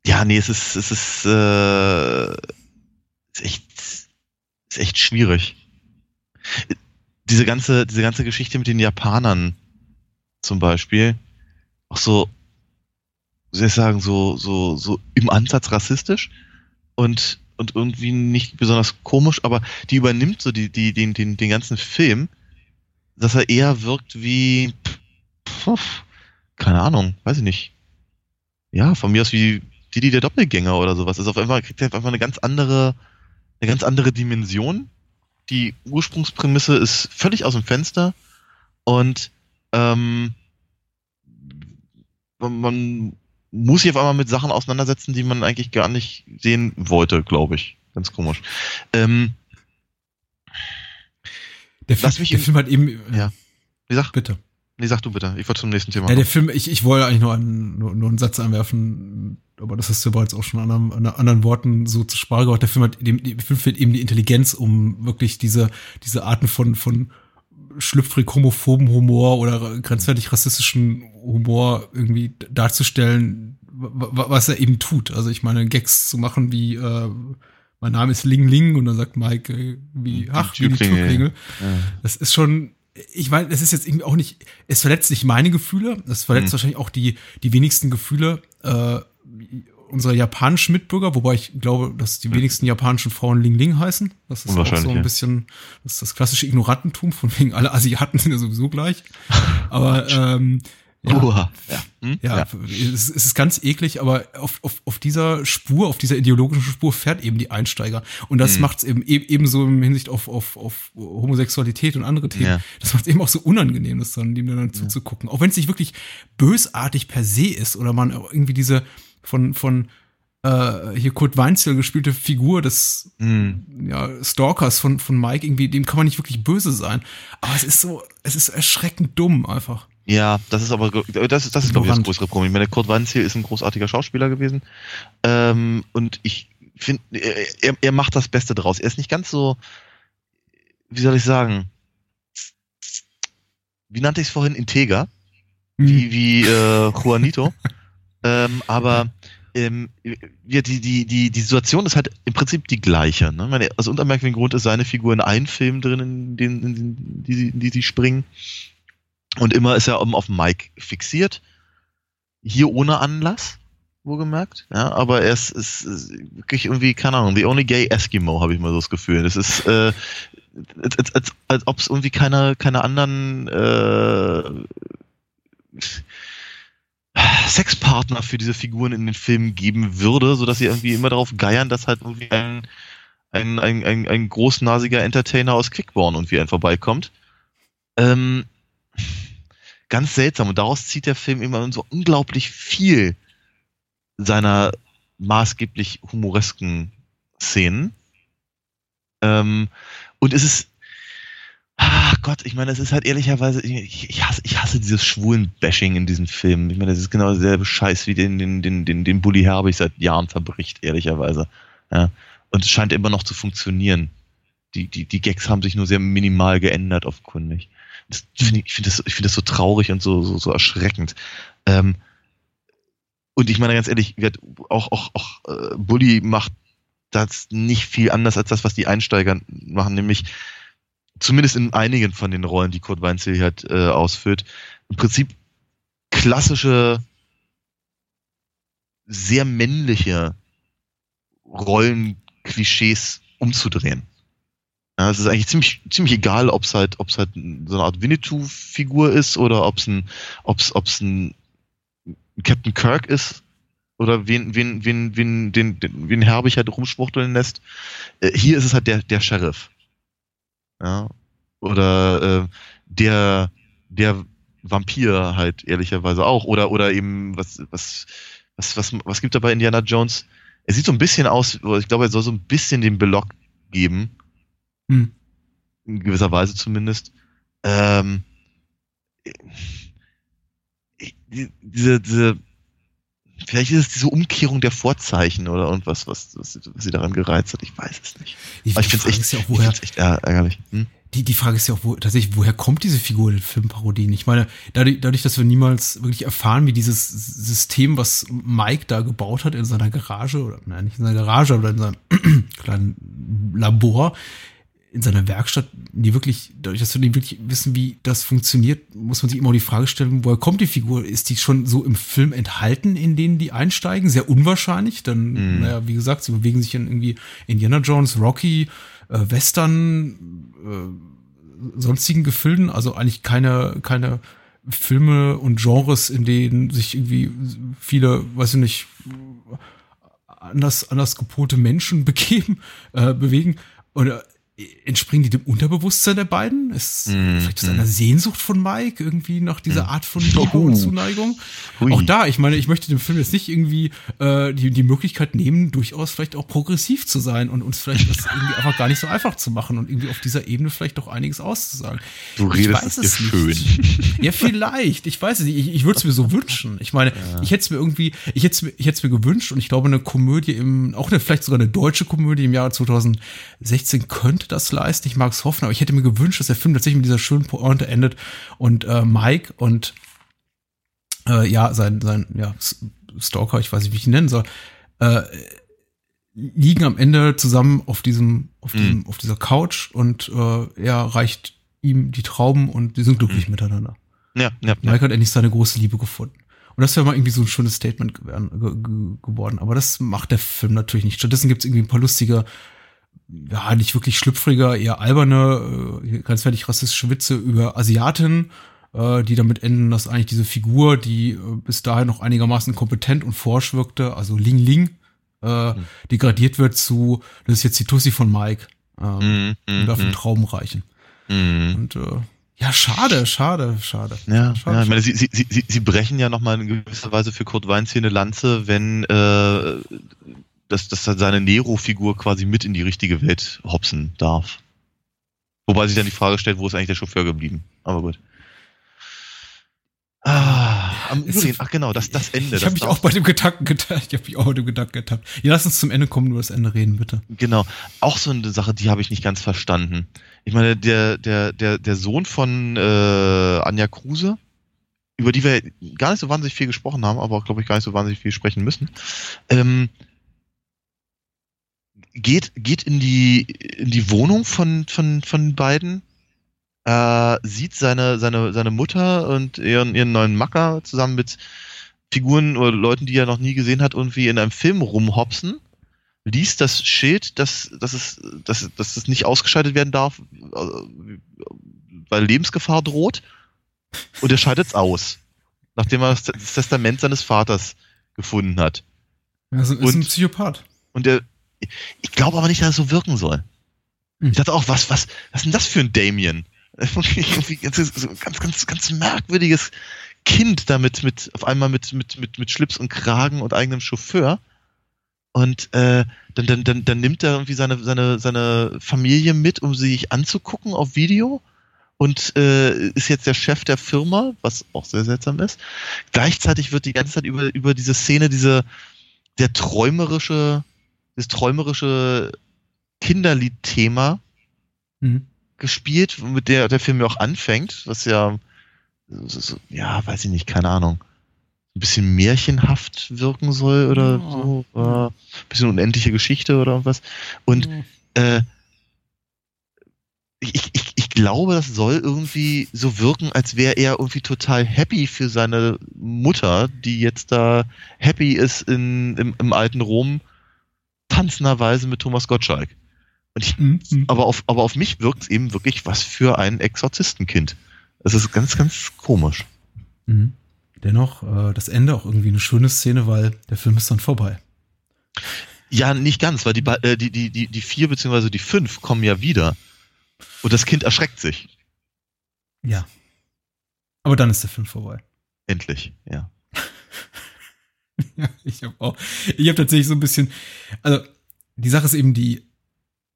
ja, nee, es ist, es ist, äh, ist echt, ist echt schwierig diese ganze, diese ganze Geschichte mit den Japanern zum Beispiel, auch so, wie soll ich sagen, so, so, so im Ansatz rassistisch und, und irgendwie nicht besonders komisch, aber die übernimmt so die, die, den, den, den ganzen Film, dass er eher wirkt wie, pff, keine Ahnung, weiß ich nicht. Ja, von mir aus wie Didi der Doppelgänger oder sowas. Also auf einmal kriegt er einfach eine ganz andere, eine ganz andere Dimension die Ursprungsprämisse ist völlig aus dem Fenster und ähm, man muss sich auf einmal mit Sachen auseinandersetzen, die man eigentlich gar nicht sehen wollte, glaube ich. Ganz komisch. Ähm,
der, Film, der Film hat eben.
Ja. Wie sag?
Bitte.
Nee, sag du bitte. Ich wollte zum nächsten Thema.
Ja, der Film, ich, ich wollte eigentlich nur einen, nur, nur einen Satz anwerfen, aber das hast du bereits auch schon an, an anderen Worten so zu Sprache gebracht. Der Film hat, dem, der Film fehlt eben die Intelligenz, um wirklich diese, diese Arten von, von schlüpfrig homophoben Humor oder grenzwertig rassistischen Humor irgendwie darzustellen, was er eben tut. Also ich meine, Gags zu machen wie, äh, mein Name ist Ling Ling und dann sagt Mike äh, wie, ach, die Türklingel. Ja. Das ist schon, ich meine, es ist jetzt irgendwie auch nicht, es verletzt nicht meine Gefühle, es verletzt mhm. wahrscheinlich auch die, die wenigsten Gefühle äh, unserer japanischen Mitbürger, wobei ich glaube, dass die wenigsten japanischen Frauen Ling Ling heißen. Das ist auch so ein bisschen, das ist das klassische Ignorantentum, von wegen alle Asiaten sind ja sowieso gleich. Aber ähm, ja, Uha. ja. Hm? ja, ja. Es, es, ist ganz eklig, aber auf, auf, auf dieser Spur, auf dieser ideologischen Spur fährt eben die Einsteiger. Und das hm. macht es eben ebenso im Hinsicht auf, auf, auf Homosexualität und andere Themen. Ja. Das macht es eben auch so unangenehm, das dann, dem dann ja. zuzugucken. Auch wenn es nicht wirklich bösartig per se ist oder man irgendwie diese von, von äh, hier Kurt Weinzel gespielte Figur des mm. ja, Stalkers von, von Mike, irgendwie, dem kann man nicht wirklich böse sein. Aber es ist so, es ist erschreckend dumm einfach.
Ja, das ist aber, das, das ist, glaube ich, das größere Problem. Ich meine, Kurt Weinziel ist ein großartiger Schauspieler gewesen. Ähm, und ich finde, er, er macht das Beste draus. Er ist nicht ganz so, wie soll ich sagen, wie nannte ich es vorhin, integer, hm. wie, wie äh, Juanito. ähm, aber ähm, ja, die, die, die, die Situation ist halt im Prinzip die gleiche. Ne? Meine, aus unermerklichen Grund ist seine Figur in einem Film drin, in den, in den die, in die sie springen. Und immer ist er auf Mike fixiert. Hier ohne Anlass, wohlgemerkt. Ja, aber er ist, ist, ist wirklich irgendwie, keine Ahnung, the only gay Eskimo, habe ich mal so das Gefühl. Das ist, äh, als, als, als, als ob es irgendwie keine, keine anderen äh, Sexpartner für diese Figuren in den Filmen geben würde, sodass sie irgendwie immer darauf geiern, dass halt irgendwie ein, ein, ein, ein, ein großnasiger Entertainer aus Quickborn irgendwie ein vorbeikommt. Ähm, ganz seltsam. Und daraus zieht der Film immer so unglaublich viel seiner maßgeblich humoresken Szenen. Ähm, und es ist, ah Gott, ich meine, es ist halt ehrlicherweise, ich, ich, hasse, ich hasse dieses schwulen Bashing in diesem Film. Ich meine, das ist genau derselbe Scheiß, wie den, den, den, den, den Bully Herbig seit Jahren verbricht, ehrlicherweise. Ja. Und es scheint immer noch zu funktionieren. Die, die, die Gags haben sich nur sehr minimal geändert, offenkundig. Das find ich ich finde das, ich find das so traurig und so, so, so erschreckend. Ähm, und ich meine ganz ehrlich, auch, auch, auch äh, Bully macht das nicht viel anders als das, was die Einsteiger machen, nämlich zumindest in einigen von den Rollen, die Kurt Weinzel hier hat, äh, ausführt, im Prinzip klassische, sehr männliche Rollenklischees umzudrehen. Ja, es ist eigentlich ziemlich, ziemlich egal, ob es halt, ob es halt so eine Art Winnetou-Figur ist oder ob es ein, ob's, ob's ein Captain Kirk ist oder wen, wen, wen, wen, den, den, wen Herbig halt rumschwuchteln lässt. Äh, hier ist es halt der, der Sheriff. Ja. Oder äh, der, der Vampir halt ehrlicherweise auch. Oder, oder eben, was, was, was, was, was gibt da bei Indiana Jones? Er sieht so ein bisschen aus, ich glaube, er soll so ein bisschen den Belock geben. Hm. In gewisser Weise zumindest. Ähm, diese, diese, vielleicht ist es diese Umkehrung der Vorzeichen oder irgendwas, was, was, was sie daran gereizt hat. Ich weiß es nicht.
Die, Aber ich finde es echt, ja woher, echt ärgerlich. Hm? Die, die Frage ist ja auch, wo, tatsächlich, woher kommt diese Figur in Filmparodien? Ich meine, dadurch, dadurch, dass wir niemals wirklich erfahren, wie dieses System, was Mike da gebaut hat in seiner Garage, oder nein, nicht in seiner Garage, aber in seinem kleinen Labor, in seiner Werkstatt, die wirklich, dadurch, dass wir nicht wirklich wissen, wie das funktioniert, muss man sich immer die Frage stellen, woher kommt die Figur? Ist die schon so im Film enthalten, in denen die einsteigen? Sehr unwahrscheinlich. Dann, mm. naja, wie gesagt, sie bewegen sich in irgendwie Indiana Jones, Rocky, äh, Western, äh, sonstigen Gefilden, also eigentlich keine, keine Filme und Genres, in denen sich irgendwie viele, weiß ich nicht, anders, anders gepolte Menschen begeben, äh, bewegen. Oder entspringen die dem Unterbewusstsein der beiden? Ist mm, vielleicht ist mm. eine Sehnsucht von Mike irgendwie nach dieser mm. Art von Liebe oh. und Zuneigung? Hui. Auch da, ich meine, ich möchte dem Film jetzt nicht irgendwie äh, die, die Möglichkeit nehmen, durchaus vielleicht auch progressiv zu sein und uns vielleicht das irgendwie einfach gar nicht so einfach zu machen und irgendwie auf dieser Ebene vielleicht doch einiges auszusagen.
Du redest ich weiß es schön.
ja, vielleicht. Ich weiß es nicht. Ich, ich würde es mir so wünschen. Ich meine, ja. ich hätte es mir irgendwie, ich hätte es mir, ich hätte es mir gewünscht und ich glaube, eine Komödie im, auch eine, vielleicht sogar eine deutsche Komödie im Jahr 2016 könnte das leisten. Ich mag es hoffen, aber ich hätte mir gewünscht, dass der Film tatsächlich mit dieser schönen Pointe endet und äh, Mike und äh, ja, sein, sein ja, Stalker, ich weiß nicht, wie ich ihn nennen soll, äh, liegen am Ende zusammen auf diesem, auf mhm. diesem, auf dieser Couch und äh, er reicht ihm die Trauben und die sind glücklich mhm. miteinander.
Ja, ja,
Mike ja. hat endlich seine große Liebe gefunden. Und das wäre mal irgendwie so ein schönes Statement geworden. Aber das macht der Film natürlich nicht. Stattdessen gibt es irgendwie ein paar lustige ja, nicht wirklich schlüpfriger, eher alberne, äh, ganz fertig rassistische Witze über Asiaten, äh, die damit enden, dass eigentlich diese Figur, die äh, bis dahin noch einigermaßen kompetent und forsch wirkte, also Ling Ling, äh, mhm. degradiert wird zu, das ist jetzt die Tussi von Mike, ähm, mhm. und darf einen Traum reichen. Mhm. Und äh, ja, schade, schade, schade.
Ja,
schade,
ja ich meine, sie, sie, sie, sie brechen ja nochmal in gewisser Weise für Kurt Weinz eine Lanze, wenn äh, dass, dass seine Nero-Figur quasi mit in die richtige Welt hopsen darf. Wobei sich dann die Frage stellt, wo ist eigentlich der Chauffeur geblieben? Aber gut. Ah, am Übrigen, ach genau, das, das Ende.
Ich habe mich auch bei dem Gedanken getappt. Ich habe mich auch bei dem Gedanken getappt. Ja, lass uns zum Ende kommen, nur das Ende reden, bitte.
Genau. Auch so eine Sache, die habe ich nicht ganz verstanden. Ich meine, der, der, der, der Sohn von äh, Anja Kruse, über die wir gar nicht so wahnsinnig viel gesprochen haben, aber auch, glaube ich, gar nicht so wahnsinnig viel sprechen müssen, ähm, geht, geht in die, in die Wohnung von, von, von beiden, äh, sieht seine, seine, seine Mutter und ihren, ihren neuen Macker zusammen mit Figuren oder Leuten, die er noch nie gesehen hat, irgendwie in einem Film rumhopsen, liest das Schild, dass, dass, es, dass, dass es nicht ausgeschaltet werden darf, äh, weil Lebensgefahr droht, und er schaltet es aus, nachdem er das Testament seines Vaters gefunden hat.
Also ist und, ein Psychopath.
Und er, ich glaube aber nicht, dass es so wirken soll. Hm. Ich dachte auch, was, was, was ist denn das für ein Damien? Ganz, ganz, ganz, ganz merkwürdiges Kind damit mit, auf einmal mit, mit, mit, mit Schlips und Kragen und eigenem Chauffeur. Und äh, dann, dann, dann, dann nimmt er irgendwie seine, seine, seine Familie mit, um sie sich anzugucken auf Video und äh, ist jetzt der Chef der Firma, was auch sehr seltsam ist. Gleichzeitig wird die ganze Zeit über, über diese Szene, diese der träumerische das träumerische Kinderlied-Thema mhm. gespielt, mit der der Film ja auch anfängt, was ja, ja, weiß ich nicht, keine Ahnung, ein bisschen märchenhaft wirken soll oder oh. so, äh, ein bisschen unendliche Geschichte oder was. Und mhm. äh, ich, ich, ich glaube, das soll irgendwie so wirken, als wäre er irgendwie total happy für seine Mutter, die jetzt da happy ist in, im, im alten Rom tanzenderweise mit Thomas Gottschalk. Und ich,
Mhm.
aber auf, aber auf mich wirkt es eben wirklich was für ein Exorzistenkind. Das ist ganz, ganz komisch.
Mhm. Dennoch, äh, das Ende auch irgendwie eine schöne Szene, weil der Film ist dann vorbei.
Ja, nicht ganz, weil die, äh, die, die, die, die vier beziehungsweise die fünf kommen ja wieder. Und das Kind erschreckt sich.
Ja. Aber dann ist der Film vorbei.
Endlich, ja.
Ja, ich habe auch. Ich habe tatsächlich so ein bisschen. Also, die Sache ist eben die.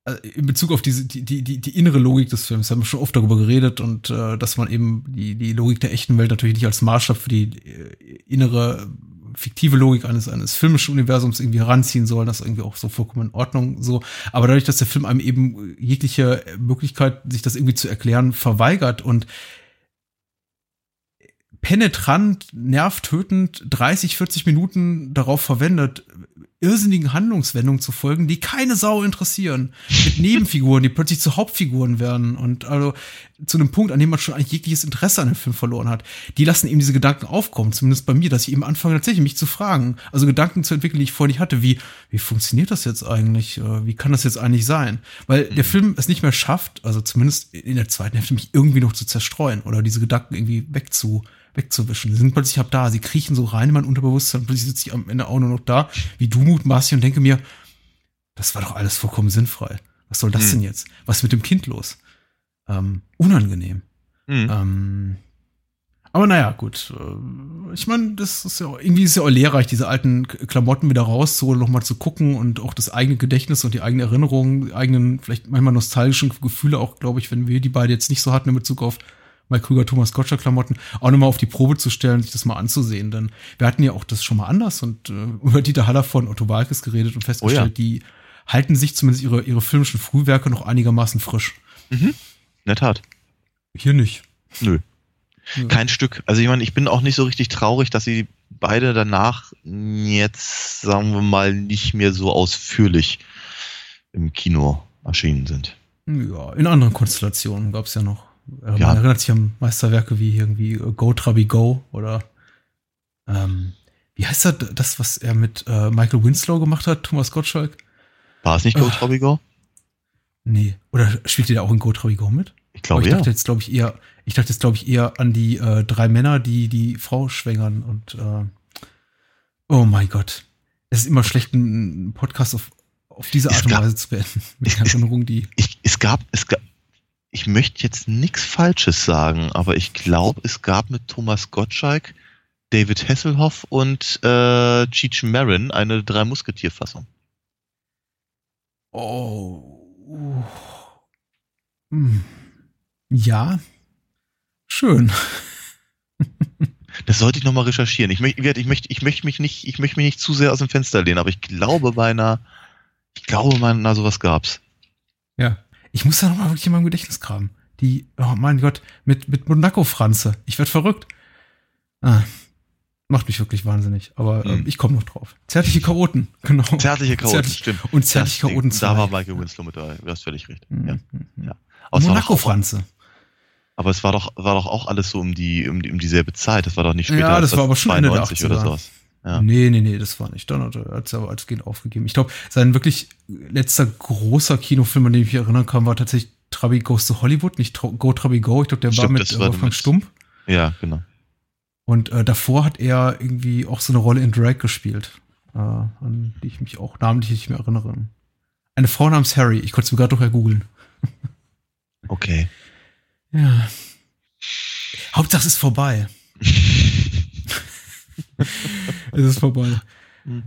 also In Bezug auf diese, die, die, die, die innere Logik des Films haben wir schon oft darüber geredet und äh, dass man eben die, die Logik der echten Welt natürlich nicht als Maßstab für die äh, innere fiktive Logik eines, eines filmischen Universums irgendwie heranziehen soll, das irgendwie auch so vollkommen in Ordnung so. Aber dadurch, dass der Film einem eben jegliche Möglichkeit, sich das irgendwie zu erklären, verweigert und penetrant, nervtötend 30, 40 Minuten darauf verwendet, irrsinnigen Handlungswendungen zu folgen, die keine Sau interessieren. Mit Nebenfiguren, die plötzlich zu Hauptfiguren werden und also zu einem Punkt, an dem man schon eigentlich jegliches Interesse an dem Film verloren hat. Die lassen eben diese Gedanken aufkommen, zumindest bei mir, dass ich eben anfange tatsächlich mich zu fragen, also Gedanken zu entwickeln, die ich vorher nicht hatte, wie, wie funktioniert das jetzt eigentlich? Äh, Wie kann das jetzt eigentlich sein? Weil der Film es nicht mehr schafft, also zumindest in der zweiten Hälfte, mich irgendwie noch zu zerstreuen oder diese Gedanken irgendwie wegzu, wegzuwischen. Sie sind plötzlich ab da, sie kriechen so rein in mein Unterbewusstsein, plötzlich sitze ich am Ende auch nur noch da, wie du mutmaßlich und denke mir, das war doch alles vollkommen sinnfrei. Was soll das
Hm.
denn jetzt? Was ist mit dem Kind los? Ähm, unangenehm.
Hm.
Ähm, aber naja, gut. Äh, Ich meine, das ist ja auch, irgendwie ist ja auch lehrreich, diese alten Klamotten wieder rauszuholen, nochmal zu gucken und auch das eigene Gedächtnis und die eigene Erinnerung, die eigenen, vielleicht manchmal nostalgischen Gefühle auch, glaube ich, wenn wir die beide jetzt nicht so hatten in Bezug auf Mike Krüger, Thomas Gottschalk Klamotten, auch nochmal auf die Probe zu stellen, sich das mal anzusehen. Denn wir hatten ja auch das schon mal anders und äh, über Dieter Haller von Otto Walkes geredet und festgestellt,
Oh ja.
die halten sich zumindest ihre, ihre filmischen Frühwerke noch einigermaßen frisch.
In der Tat.
Hier nicht.
Nö.
Ja.
Kein Stück. Also ich meine, ich bin auch nicht so richtig traurig, dass sie beide danach jetzt, sagen wir mal, nicht mehr so ausführlich im Kino erschienen sind.
Ja, in anderen Konstellationen gab es ja noch. Äh,
Ja.
Man erinnert sich an Meisterwerke wie irgendwie äh, Go Trabi Go oder ähm, wie heißt das, das, was er mit äh, Michael Winslow gemacht hat, Thomas Gottschalk?
War es nicht Go
Ah.
Trobigo?
Nee. Oder spielt ihr da auch in Go Trabi Go mit?
Ich glaube
ich
ja.
dachte jetzt, glaube ich, eher, ich dachte jetzt, glaube ich, eher an die äh, drei Männer, die die Frau schwängern und äh, oh mein Gott. Es ist immer schlecht, einen Podcast auf, auf diese
Es
Art und
gab-
Weise zu beenden. Mit
es-
Erinnerungen, die.
Ich, es gab, es gab, ich möchte jetzt nichts Falsches sagen, aber ich glaube, es gab mit Thomas Gottschalk, David Hasselhoff und äh, Cheech Marin eine drei Musketier-Fassung.
Oh. Hm. Ja. Schön.
Das sollte ich nochmal recherchieren. Ich möchte, ich möchte, ich möchte mich nicht, ich möchte mich nicht zu sehr aus dem Fenster lehnen, aber ich glaube bei einer, ich glaube bei einer sowas gab's.
Ja. Ich muss da noch mal wirklich in meinem Gedächtnis graben. Die, oh mein Gott, mit, mit Monaco-Franze. Ich werd verrückt. Ah, macht mich wirklich wahnsinnig. Aber ähm,
Hm.
ich komme noch drauf. Zärtliche Chaoten, genau.
Zärtliche Chaoten,
Zärtlich-
stimmt.
Und zärtliche
Das
Chaoten
Da war
2.
Michael Winslow mit dabei. Du hast völlig recht.
Mhm,
Ja.
mhm, mhm.
Ja.
Monaco-Franze.
aber es war doch, war doch auch alles so um die, um, die, um dieselbe Zeit. Das war doch nicht später.
Ja, das war aber schon Ende der
92 oder
80er.
sowas. Ja.
Nee, nee, nee, das war nicht. Dann hat er es aber als aufgegeben. Ich glaube, sein wirklich letzter großer Kinofilm, an den ich mich erinnern kann, war tatsächlich Trabi Goes to Hollywood, nicht Tro- Go Trabi Go. Ich glaube, der war
Stimmt,
mit äh,
war
Wolfgang
mit-
Stumpf.
Ja, genau.
Und äh, davor hat er irgendwie auch so eine Rolle in Drag gespielt, äh, an die ich mich auch namentlich nicht mehr erinnere. Eine Frau namens Harry. Ich konnte es mir gerade doch googeln.
Okay.
Ja. Hauptsache es ist vorbei. es ist vorbei.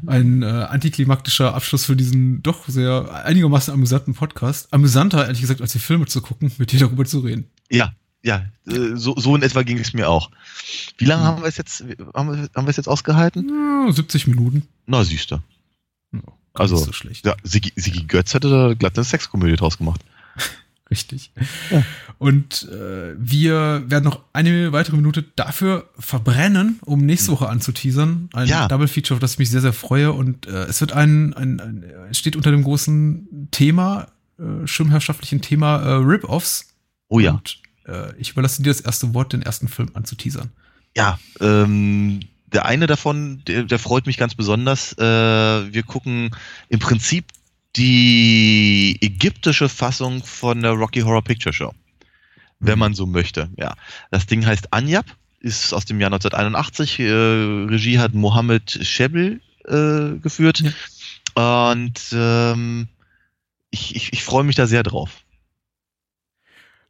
Ein äh, antiklimaktischer Abschluss für diesen doch sehr einigermaßen amüsanten Podcast. Amüsanter, ehrlich gesagt, als die Filme zu gucken, mit dir darüber zu reden.
Ja, ja, äh, so, so in etwa ging es mir auch. Wie lange
Hm.
haben wir es jetzt, haben wir, haben wir es jetzt ausgehalten?
Ja, 70 Minuten.
Na, siehst du.
Ja,
Also,
so schlecht.
Ja, Sigi, Sigi Götz hätte da glatt eine Sexkomödie draus gemacht.
Richtig.
Ja.
Und äh, wir werden noch eine weitere Minute dafür verbrennen, um nächste Woche anzuteasern. Ein
Ja.
Double Feature, auf das ich mich sehr, sehr freue. Und äh, es wird ein, ein, ein steht unter dem großen Thema, äh, schirmherrschaftlichen Thema äh, Rip-Offs.
Oh ja.
Und äh, ich überlasse dir das erste Wort, den ersten Film anzuteasern.
Ja, ähm, der eine davon, der, der freut mich ganz besonders. Äh, wir gucken im Prinzip die ägyptische Fassung von der Rocky Horror Picture Show. Wenn man so möchte, ja. Das Ding heißt Anyab, ist aus dem Jahr 1981. Äh, Regie hat Mohammed Shebel äh, geführt. Ja. Und ähm, ich, ich, ich freue mich da sehr drauf.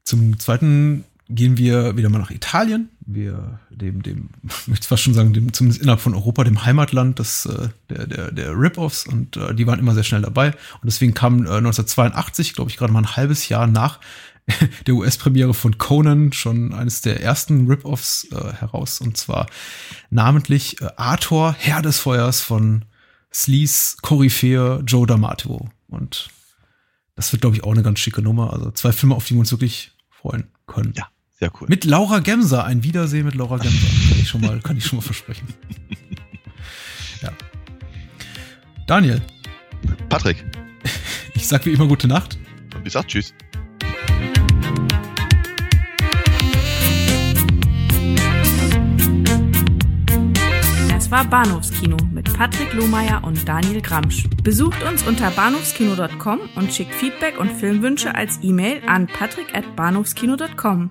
Zum zweiten gehen wir wieder mal nach Italien. Wir dem, dem, ich möchte fast schon sagen, dem, zumindest innerhalb von Europa, dem Heimatland des, äh, der, der, der Rip-Offs und äh, die waren immer sehr schnell dabei. Und deswegen kam äh, 1982, glaube ich, gerade mal ein halbes Jahr nach der US-Premiere von Conan schon eines der ersten Rip-Offs äh, heraus. Und zwar namentlich äh, Arthur, Herr des Feuers von Sleaze Koryphäe Joe D'Amato. Und das wird, glaube ich, auch eine ganz schicke Nummer. Also zwei Filme, auf die wir uns wirklich freuen können.
Ja, sehr cool.
Mit Laura Gemser, ein Wiedersehen mit Laura Gemser. Kann ich schon mal, kann ich schon mal versprechen. Ja. Daniel.
Patrick.
Ich sag wie immer gute Nacht.
Und bis auch tschüss.
Das war Bahnhofskino mit Patrick Lohmeier und Daniel Gramsch. Besucht uns unter bahnhofskino.com und schickt Feedback und Filmwünsche als E-Mail an patrick@bahnhofskino.com.